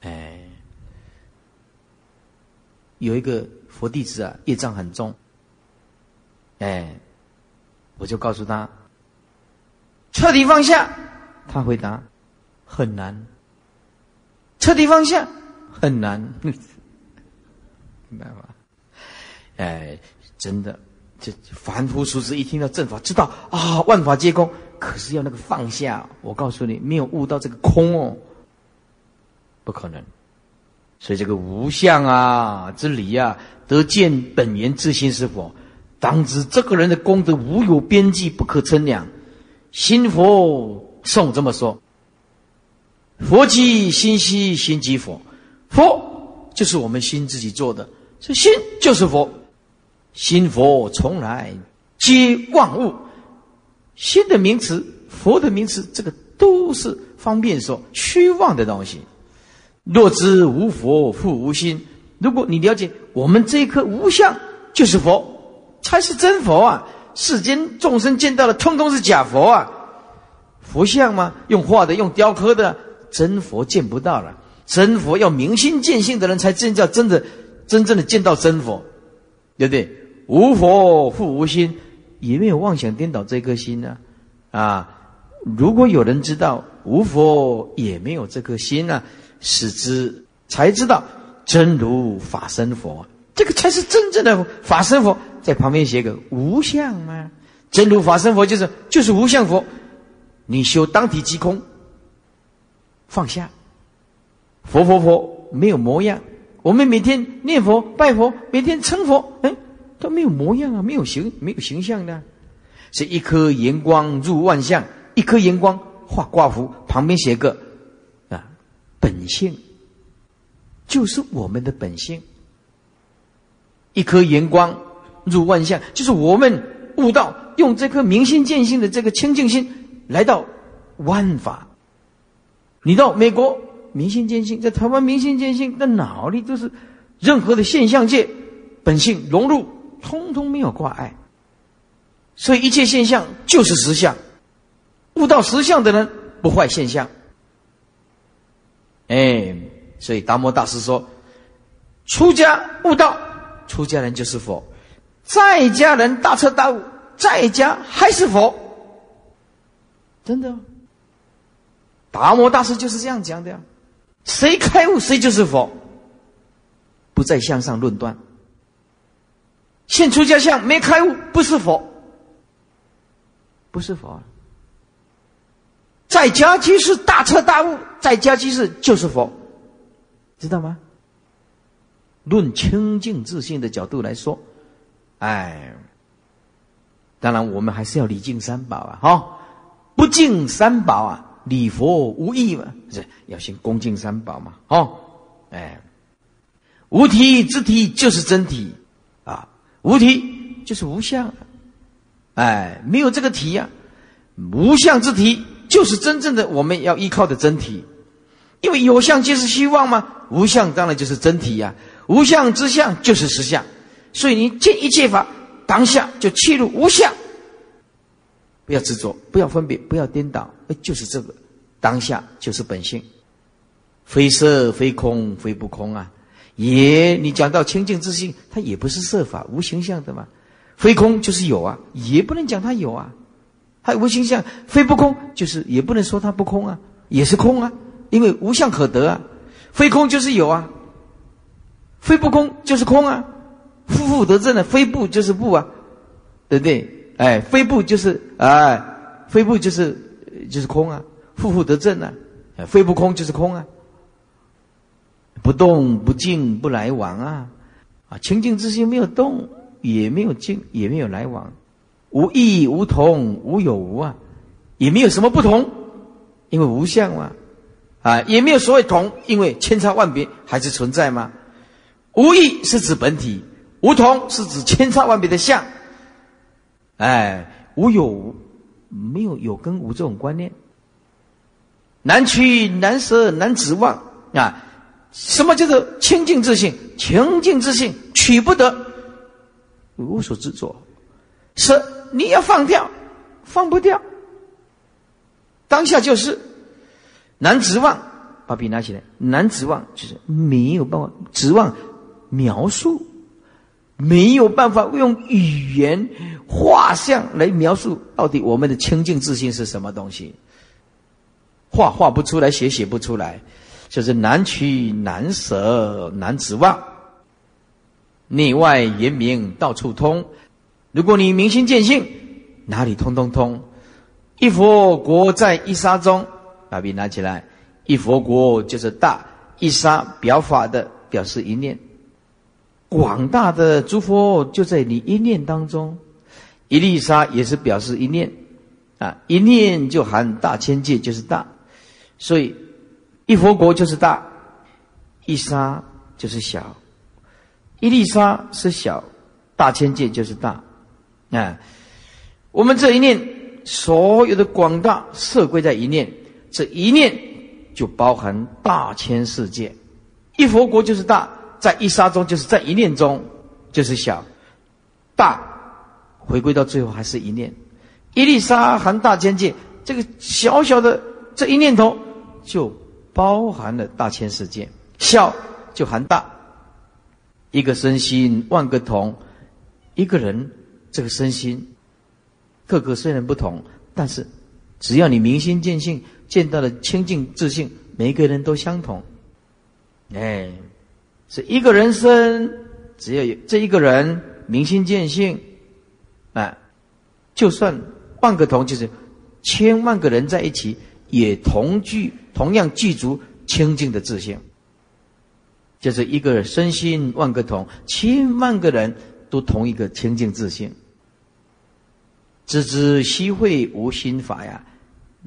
哎，有一个佛弟子啊，业障很重，哎，我就告诉他，彻底放下。他回答，很难，彻底放下很难，明白吗？哎，真的，这凡夫俗子一听到正法，知道啊，万法皆空。可是要那个放下，我告诉你，没有悟到这个空哦，不可能。所以这个无相啊之理啊，得见本源自心是佛，当知这个人的功德无有边际，不可称量。心佛颂这么说：佛即心兮，心即佛。佛就是我们心自己做的，这心就是佛。心佛从来皆万物。心的名词，佛的名词，这个都是方便说虚妄的东西。若知无佛复无心，如果你了解我们这一颗无相就是佛，才是真佛啊！世间众生见到的，通通是假佛啊！佛像吗？用画的，用雕刻的，真佛见不到了。真佛要明心见性的人才真叫真的，真正的见到真佛，对不对？无佛复无心。也没有妄想颠倒这颗心呢，啊，如果有人知道无佛也没有这颗心呢，使之才知道真如法身佛，这个才是真正的法身佛。在旁边写个无相吗？真如法身佛就是就是无相佛。你修当体即空，放下佛佛佛没有模样。我们每天念佛拜佛，每天称佛，哎，都没有模样啊，没有形，没有形象的，是一颗阳光入万象。一颗荧光画挂符，旁边写个啊，本性就是我们的本性。一颗荧光入万象，就是我们悟道，用这颗明心见性的这个清净心来到万法。你到美国明心见性，在台湾明心见性，那脑里都是任何的现象界本性融入，通通没有挂碍，所以一切现象就是实相。悟到实相的人不坏现象，哎，所以达摩大师说：出家悟道，出家人就是佛；在家人大彻大悟，在家还是佛。真的，达摩大师就是这样讲的呀。谁开悟，谁就是佛，不在向上论断。现出家相没开悟，不是佛，不是佛。啊在家居士大彻大悟，在家居士就是佛，知道吗？论清净自信的角度来说，哎，当然我们还是要礼敬三宝啊，哈，不敬三宝啊，礼佛无益嘛，不是要先恭敬三宝嘛，哦，哎，无体之体就是真体啊，无体就是无相，哎，没有这个体呀，无相之体。就是真正的我们要依靠的真体，因为有相即是虚妄嘛，无相当然就是真体呀，无相之相就是实相，所以你见一切法当下就切入无相，不要执着，不要分别，不要颠倒，哎，就是这个当下就是本性，非色非空非不空啊，也你讲到清净之心，它也不是色法无形象的嘛，非空就是有啊，也不能讲它有啊。它无形象，非不空，就是也不能说它不空啊，也是空啊，因为无相可得啊，非空就是有啊，非不空就是空啊，负负得正的非不就是不啊，对不对？哎，非不就是哎，非不就是就是空啊，负负得正啊，非不空就是空啊，不动不静不来往啊，啊，清净之心没有动，也没有静，也没有来往。无异无同无有无啊，也没有什么不同，因为无相嘛，啊，也没有所谓同，因为千差万别还是存在嘛。无异是指本体，无同是指千差万别的相。哎，无有，没有有跟无这种观念，难取难舍难指望啊！什么叫做清净自信？清净自信取不得，无所执着，是。你要放掉，放不掉。当下就是难指望，把笔拿起来，难指望就是没有办法指望描述，没有办法用语言画像来描述到底我们的清净自信是什么东西，画画不出来，写写不出来，就是难取难舍难指望，内外言明到处通。如果你明心见性，哪里通通通？一佛国在一沙中，把笔拿起来。一佛国就是大，一沙表法的表示一念，广大的诸佛就在你一念当中。一粒沙也是表示一念，啊，一念就含大千界，就是大。所以一佛国就是大，一沙就是小，一粒沙是小，大千界就是大。啊，我们这一念，所有的广大色归在一念，这一念就包含大千世界。一佛国就是大，在一沙中就是在一念中就是小，大回归到最后还是一念。一粒沙含大千界，这个小小的这一念头就包含了大千世界，小就含大。一个身心万个同，一个人。这个身心，个个虽然不同，但是只要你明心见性，见到了清净自信，每个人都相同。哎，是一个人生，只要有这一个人明心见性，啊，就算万个同，就是千万个人在一起，也同具同样具足清净的自信。就是一个身心万个同，千万个人都同一个清净自信。知之悉会无心法呀！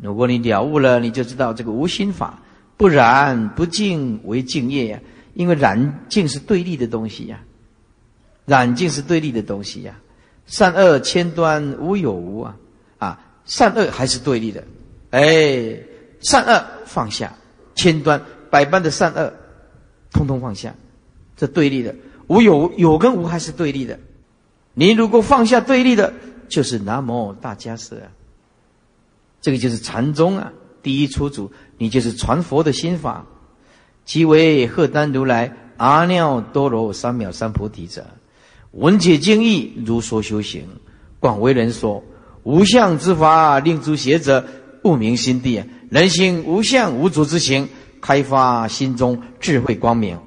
如果你了悟了，你就知道这个无心法。不染不净为净业呀，因为染净是对立的东西呀，染净是对立的东西呀。善恶千端无有无啊啊，善恶还是对立的。哎，善恶放下，千端百般的善恶，通通放下，这对立的。无有有跟无还是对立的。你如果放下对立的，就是南无大迦叶。这个就是禅宗啊，第一出祖。你就是传佛的心法，即为赫丹如来阿耨多罗三藐三菩提者。闻解经义，如说修行，广为人说。无相之法，令诸邪者不明心地。人心无相无主之行，开发心中智慧光明。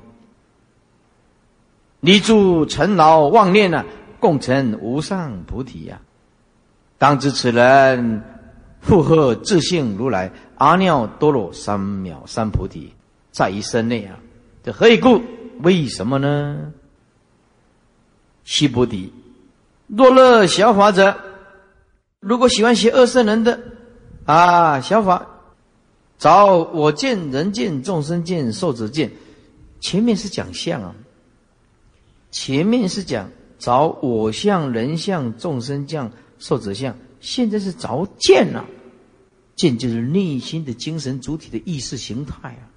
你诸尘劳妄念呢，共成无上菩提呀！当知此人复合自性如来。阿耨多罗三藐三菩提在一身内啊！这何以故？为什么呢？西菩提，若乐小法者，如果喜欢学二圣人的啊，小法找我见、人见、众生见、寿者见，前面是讲相啊，前面是讲找我相、人相、众生相、寿者相，现在是找见啊。见就是内心的精神主体的意识形态啊，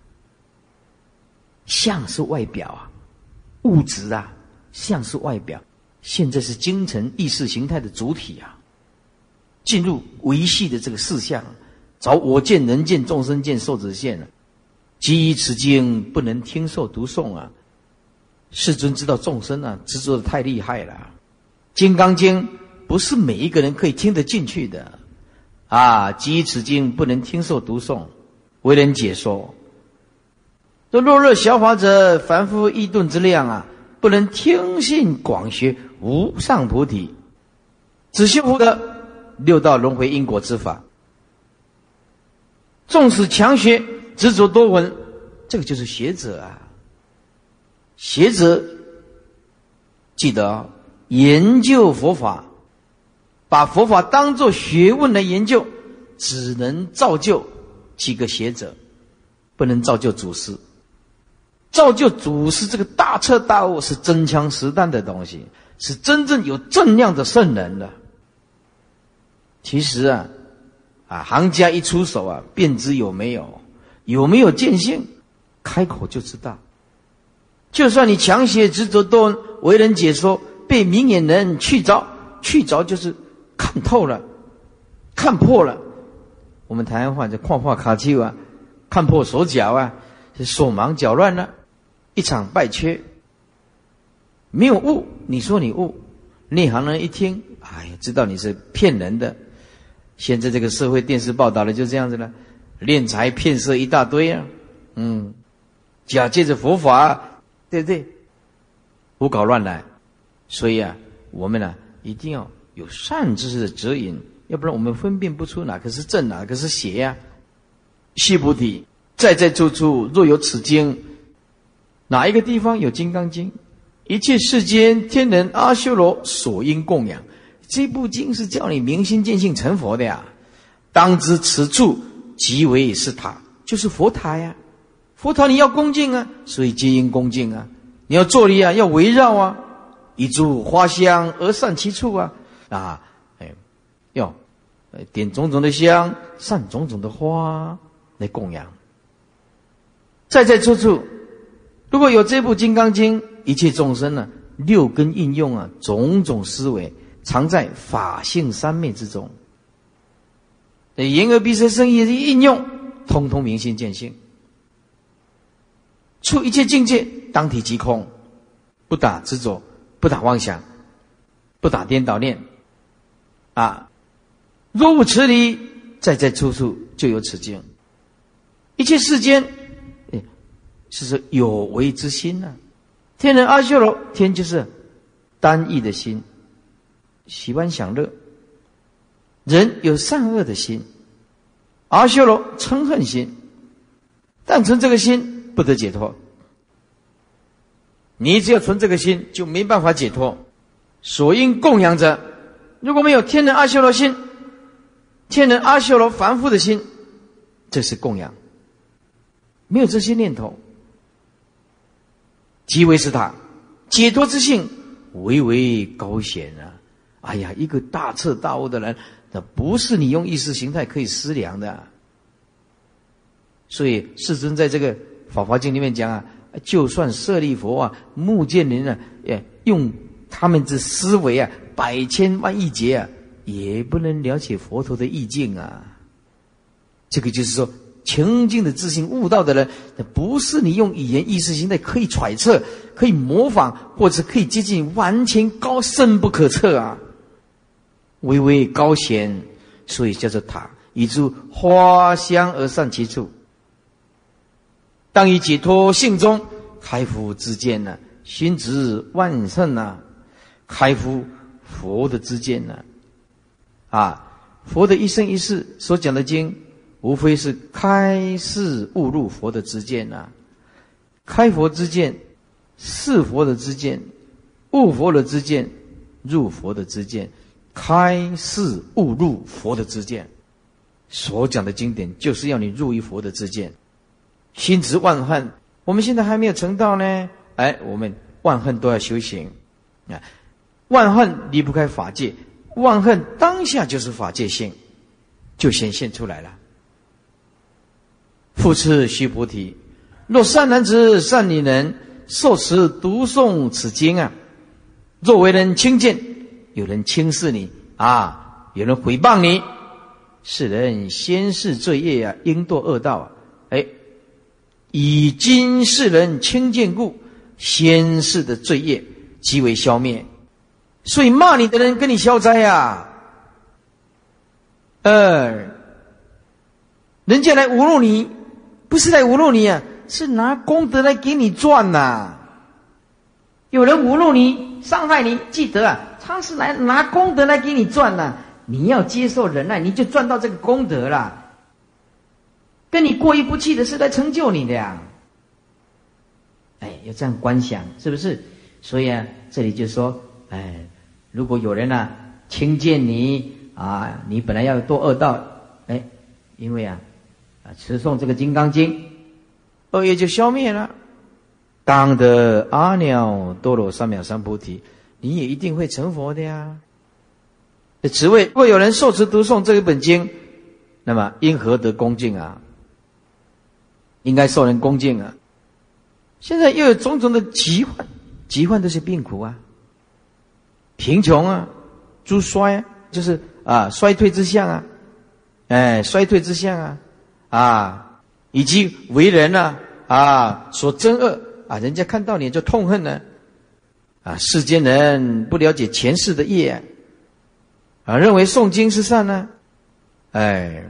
相是外表啊，物质啊，相是外表，现在是精神意识形态的主体啊，进入维系的这个事项，找我见人见众生见寿者见了，基于此经不能听受读诵啊，世尊知道众生啊执着的太厉害了，《金刚经》不是每一个人可以听得进去的。啊！基于此经不能听受读诵，为人解说。这若若小法者，凡夫异顿之量啊，不能听信广学无上菩提，只修福德六道轮回因果之法。纵使强学，执着多闻，这个就是学者啊。学者记得研究佛法。把佛法当作学问来研究，只能造就几个学者，不能造就祖师。造就祖师这个大彻大悟是真枪实弹的东西，是真正有正量的圣人的。其实啊，啊，行家一出手啊，便知有没有，有没有见性，开口就知道。就算你强写执着多为人解说，被明眼人去着，去着就是。看透了，看破了。我们台湾话叫“看破卡丘”啊，看破手脚啊，手忙脚乱了，一场败缺。没有悟，你说你悟，内行人一听，哎呀，知道你是骗人的。现在这个社会电视报道的就这样子了，敛财骗色一大堆啊，嗯，假借着佛法，对不对？胡搞乱来，所以啊，我们呢一定要。有善知识的指引，要不然我们分辨不出哪个是正，哪个是邪呀。须菩提，在在处处若有此经，哪一个地方有《金刚经》，一切世间天人阿修罗所应供养。这部经是叫你明心见性成佛的呀。当知此处即为是塔，就是佛塔呀。佛塔你要恭敬啊，所以皆应恭敬啊。你要坐立啊，要围绕啊，一株花香而散其处啊。啊，哎，要点种种的香，散种种的花来供养。在在处处，如果有这部《金刚经》，一切众生呢，六根应用啊，种种思维藏在法性三昧之中。言而必色生意的应用，通通明心见性，出一切境界，当体即空，不打执着，不打妄想，不打颠倒念。啊！若无此理，在在处处就有此境。一切世间，是说有为之心呢。天人阿修罗，天就是单一的心，喜欢享乐；人有善恶的心，阿修罗嗔恨心。但存这个心不得解脱。你只要存这个心，就没办法解脱。所应供养者，如果没有天人阿修罗心，天人阿修罗凡夫的心，这是供养。没有这些念头，即为是他解脱之性，微微高显啊！哎呀，一个大彻大悟的人，那不是你用意识形态可以思量的。所以世尊在这个《法华经》里面讲啊，就算舍利佛啊、目犍连啊，也用他们之思维啊，百千万亿劫啊，也不能了解佛陀的意境啊。这个就是说。清净的自信悟道的人，不是你用语言意识形态可以揣测、可以模仿，或者可以接近完全高深不可测啊！微微高显，所以叫做塔，以诸花香而散其处。当以解脱性中开敷之见呢，心值万圣呐，开敷佛的之见呢，啊，佛的一生一世所讲的经。无非是开示悟入佛的之见呐，开佛之见，是佛的之见，悟佛的之见，入佛的之见，开示悟入佛的之见，所讲的经典就是要你入于佛的之见，心执万恨，我们现在还没有成道呢，哎，我们万恨都要修行。啊，万恨离不开法界，万恨当下就是法界性，就显现出来了。复次，须菩提，若善男子、善女人受持读诵此经啊，若为人轻贱，有人轻视你啊，有人诽谤你，是人先世罪业啊，应堕恶道啊。哎，以今世人轻贱故，先世的罪业即为消灭，所以骂你的人跟你消灾呀。二，人家来侮辱你。不是来侮辱你啊，是拿功德来给你赚呐。有人侮辱你、伤害你，记得啊，他是来拿功德来给你赚呐。你要接受忍耐，你就赚到这个功德了。跟你过意不去的是来成就你的呀。哎，要这样观想，是不是？所以啊，这里就说，哎，如果有人呢轻贱你啊，你本来要堕恶道，哎，因为啊。持诵这个《金刚经》，恶业就消灭了。当得阿耨多罗三藐三菩提，你也一定会成佛的呀。此为，如果有人受持读诵这一本经，那么因何得恭敬啊？应该受人恭敬啊。现在又有种种的疾患，疾患都是病苦啊，贫穷啊，诸衰啊，就是啊衰退之相啊，哎，衰退之相啊。啊，以及为人呢，啊，所憎恶啊，人家看到你就痛恨呢，啊，世间人不了解前世的业，啊，认为诵经是善呢，哎，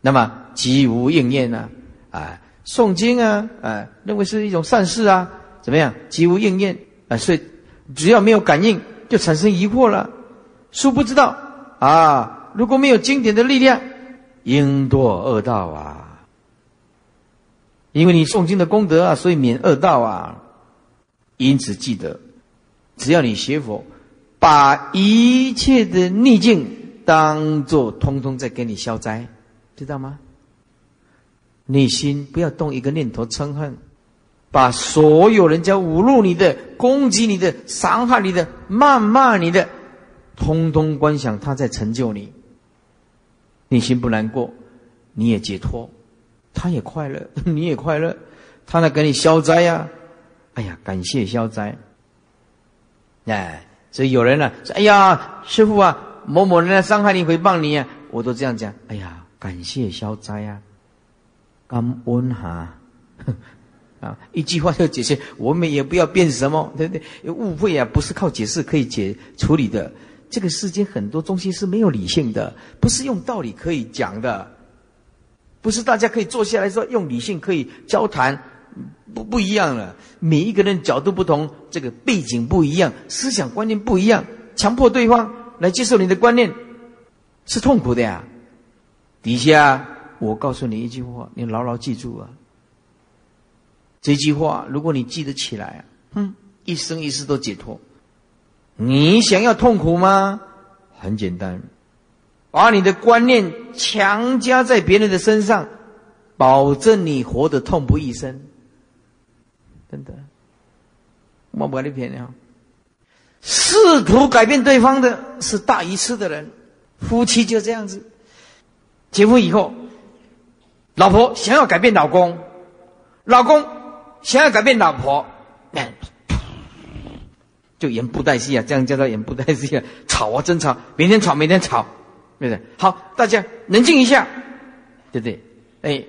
那么即无应验呢，啊，诵经啊，啊，认为是一种善事啊，怎么样？即无应验啊，所以只要没有感应，就产生疑惑了，殊不知道啊，如果没有经典的力量。应堕恶道啊！因为你诵经的功德啊，所以免恶道啊。因此记得，只要你学佛，把一切的逆境当做通通在给你消灾，知道吗？内心不要动一个念头嗔恨，把所有人家侮辱你的、攻击你的、伤害你的、谩骂你的，通通观想他在成就你。内心不难过，你也解脱，他也快乐，你也快乐，他来给你消灾呀！哎呀，感谢消灾。哎，所以有人呢说：“哎呀，师傅啊，某某人来伤害你、诽谤你啊！”我都这样讲：“哎呀，感谢消灾呀，感恩哈。”啊，一句话就解释，我们也不要变什么，对不对？误会啊，不是靠解释可以解处理的。这个世间很多东西是没有理性的，不是用道理可以讲的，不是大家可以坐下来说用理性可以交谈，不不一样了。每一个人角度不同，这个背景不一样，思想观念不一样，强迫对方来接受你的观念，是痛苦的呀。底下我告诉你一句话，你牢牢记住啊。这句话，如果你记得起来啊，嗯，一生一世都解脱。你想要痛苦吗？很简单，把你的观念强加在别人的身上，保证你活得痛不欲生。真的，我不跟你骗你啊！试图改变对方的是大愚痴的人。夫妻就这样子，结婚以后，老婆想要改变老公，老公想要改变老婆。就演布袋戏啊，这样叫他演布袋戏啊，吵啊，争吵，每天吵，每天吵，对不对？好，大家冷静一下，对不对？哎，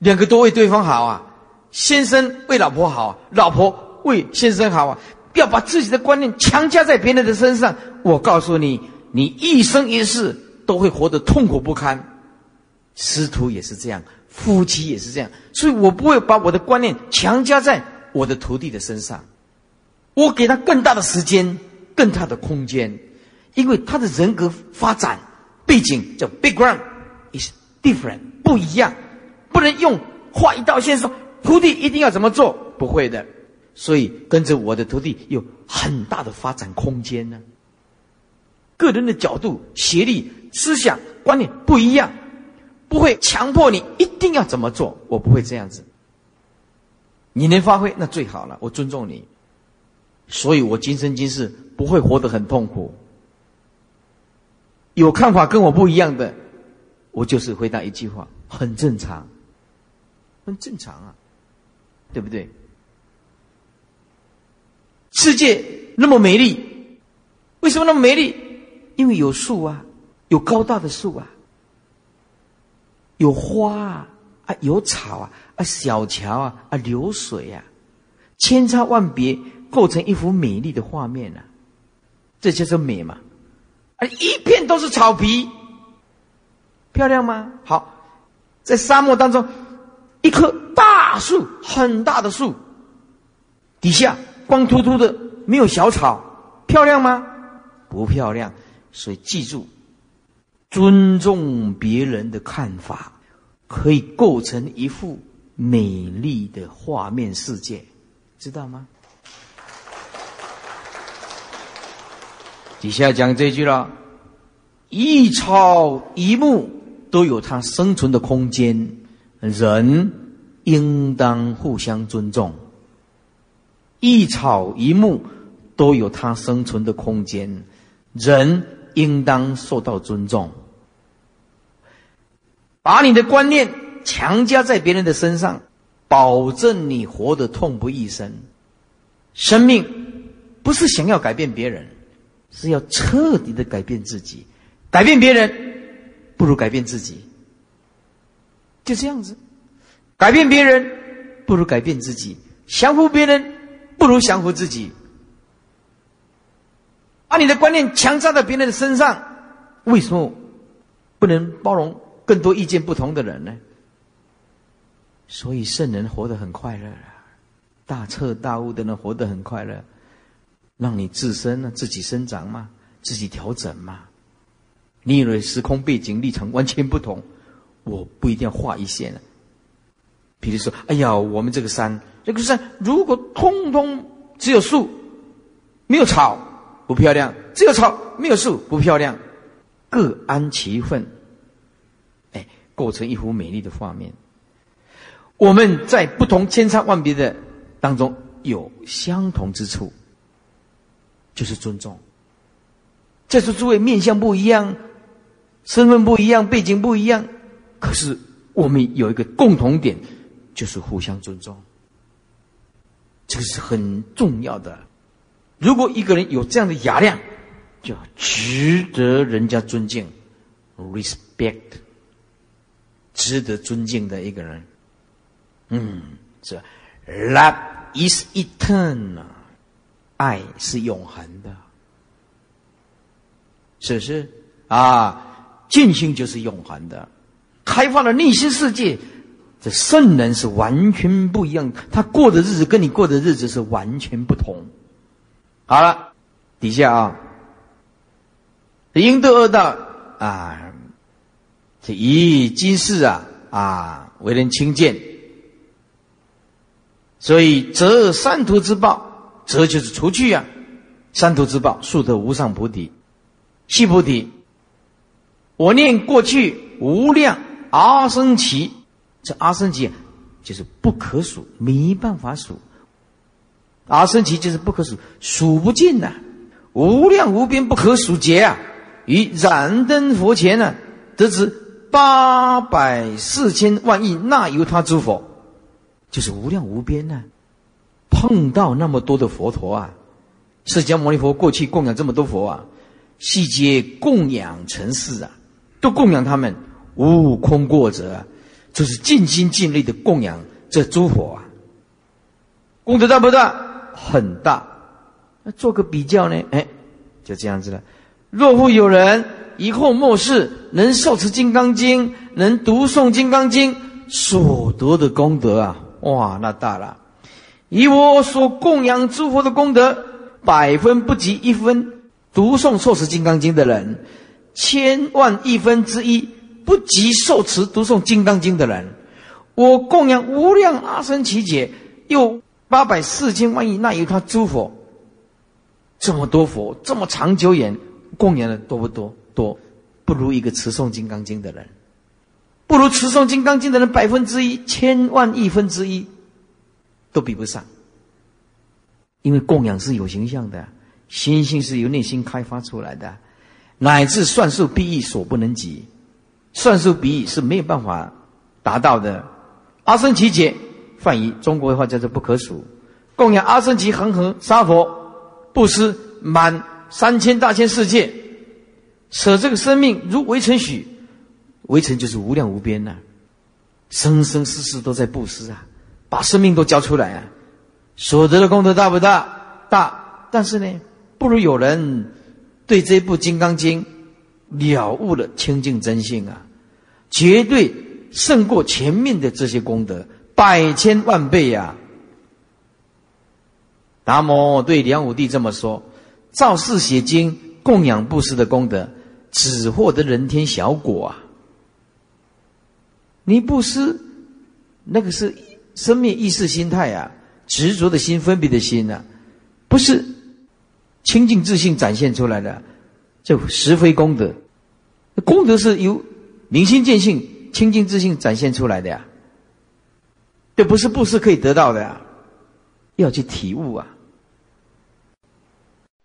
两个都为对方好啊，先生为老婆好，老婆为先生好啊，不要把自己的观念强加在别人的身上。我告诉你，你一生一世都会活得痛苦不堪。师徒也是这样，夫妻也是这样，所以我不会把我的观念强加在我的徒弟的身上。我给他更大的时间，更大的空间，因为他的人格发展背景叫 background is different 不一样，不能用画一道线说徒弟一定要怎么做，不会的。所以跟着我的徒弟有很大的发展空间呢。个人的角度、学历、思想、观念不一样，不会强迫你一定要怎么做，我不会这样子。你能发挥那最好了，我尊重你。所以我今生今世不会活得很痛苦。有看法跟我不一样的，我就是回答一句话：很正常，很正常啊，对不对？世界那么美丽，为什么那么美丽？因为有树啊，有高大的树啊，有花啊，啊有草啊，啊小桥啊，啊流水啊，千差万别。构成一幅美丽的画面呢，这就是美嘛？啊，一片都是草皮，漂亮吗？好，在沙漠当中，一棵大树，很大的树，底下光秃秃的，没有小草，漂亮吗？不漂亮。所以记住，尊重别人的看法，可以构成一幅美丽的画面世界，知道吗？底下讲这句了，一草一木都有它生存的空间，人应当互相尊重。一草一木都有它生存的空间，人应当受到尊重。把你的观念强加在别人的身上，保证你活得痛不欲生。生命不是想要改变别人。是要彻底的改变自己，改变别人不如改变自己，就这样子。改变别人不如改变自己，降服别人不如降服自己。把你的观念强加在别人的身上，为什么不能包容更多意见不同的人呢？所以圣人活得很快乐，大彻大悟的人活得很快乐。让你自身呢自己生长嘛，自己调整嘛。你以为时空背景立场完全不同，我不一定要画一线了。比如说，哎呀，我们这个山，这个山如果通通只有树，没有草，不漂亮；只有草没有树，不漂亮。各安其分，哎，构成一幅美丽的画面。我们在不同千差万别的当中有相同之处。就是尊重。在座诸位面相不一样，身份不一样，背景不一样，可是我们有一个共同点，就是互相尊重。这个是很重要的。如果一个人有这样的雅量，就值得人家尊敬，respect，值得尊敬的一个人。嗯，是 love is eternal。爱是永恒的，是不是？啊，静心就是永恒的，开放了内心世界。这圣人是完全不一样，他过的日子跟你过的日子是完全不同。好了，底下啊，应得二道啊，这以今世啊啊为人轻贱，所以则三途之报，则就是除去啊，三途之报，速得无上菩提，悉菩提。我念过去无量阿僧祇。这阿僧祇就是不可数，没办法数。阿僧祇就是不可数，数不尽呐，无量无边不可数劫啊！于燃灯佛前呢，得知八百四千万亿那由他诸佛，就是无量无边呐。碰到那么多的佛陀啊，释迦牟尼佛过去供养这么多佛啊，细节供养成事啊，都供养他们，无空过者。就是尽心尽力的供养这诸佛啊，功德大不大？很大。那做个比较呢？哎，就这样子了。若复有人以后末世能受持金刚经，能读诵金刚经所得的功德啊，哇，那大了。以我所供养诸佛的功德，百分不及一分。读诵受持金刚经的人，千万亿分之一。不及受持读诵《金刚经》的人，我供养无量阿僧祇劫，又八百四千万亿那由他诸佛，这么多佛，这么长久远，供养的多不多？多，不如一个持诵《金刚经》的人，不如持诵《金刚经》的人百分之一、千万亿分之一都比不上，因为供养是有形象的，心性是由内心开发出来的，乃至算术必异所不能及。算术比喻是没有办法达到的。阿僧祇劫，翻译中国的话叫做不可数。供养阿僧祇恒河沙佛，布施满三千大千世界，舍这个生命如围城许，围城就是无量无边呐，生生世世都在布施啊，把生命都交出来啊，所得的功德大不大？大，但是呢，不如有人对这部《金刚经》了悟了清净真性啊。绝对胜过前面的这些功德百千万倍呀！达摩对梁武帝这么说：“造世写经供养布施的功德，只获得人天小果啊！你布施，那个是生命意识心态啊，执着的心、分别的心啊，不是清净自信展现出来的，就实非功德。功德是由。”明心见性、清净自信展现出来的呀，这不是布施可以得到的呀，要去体悟啊。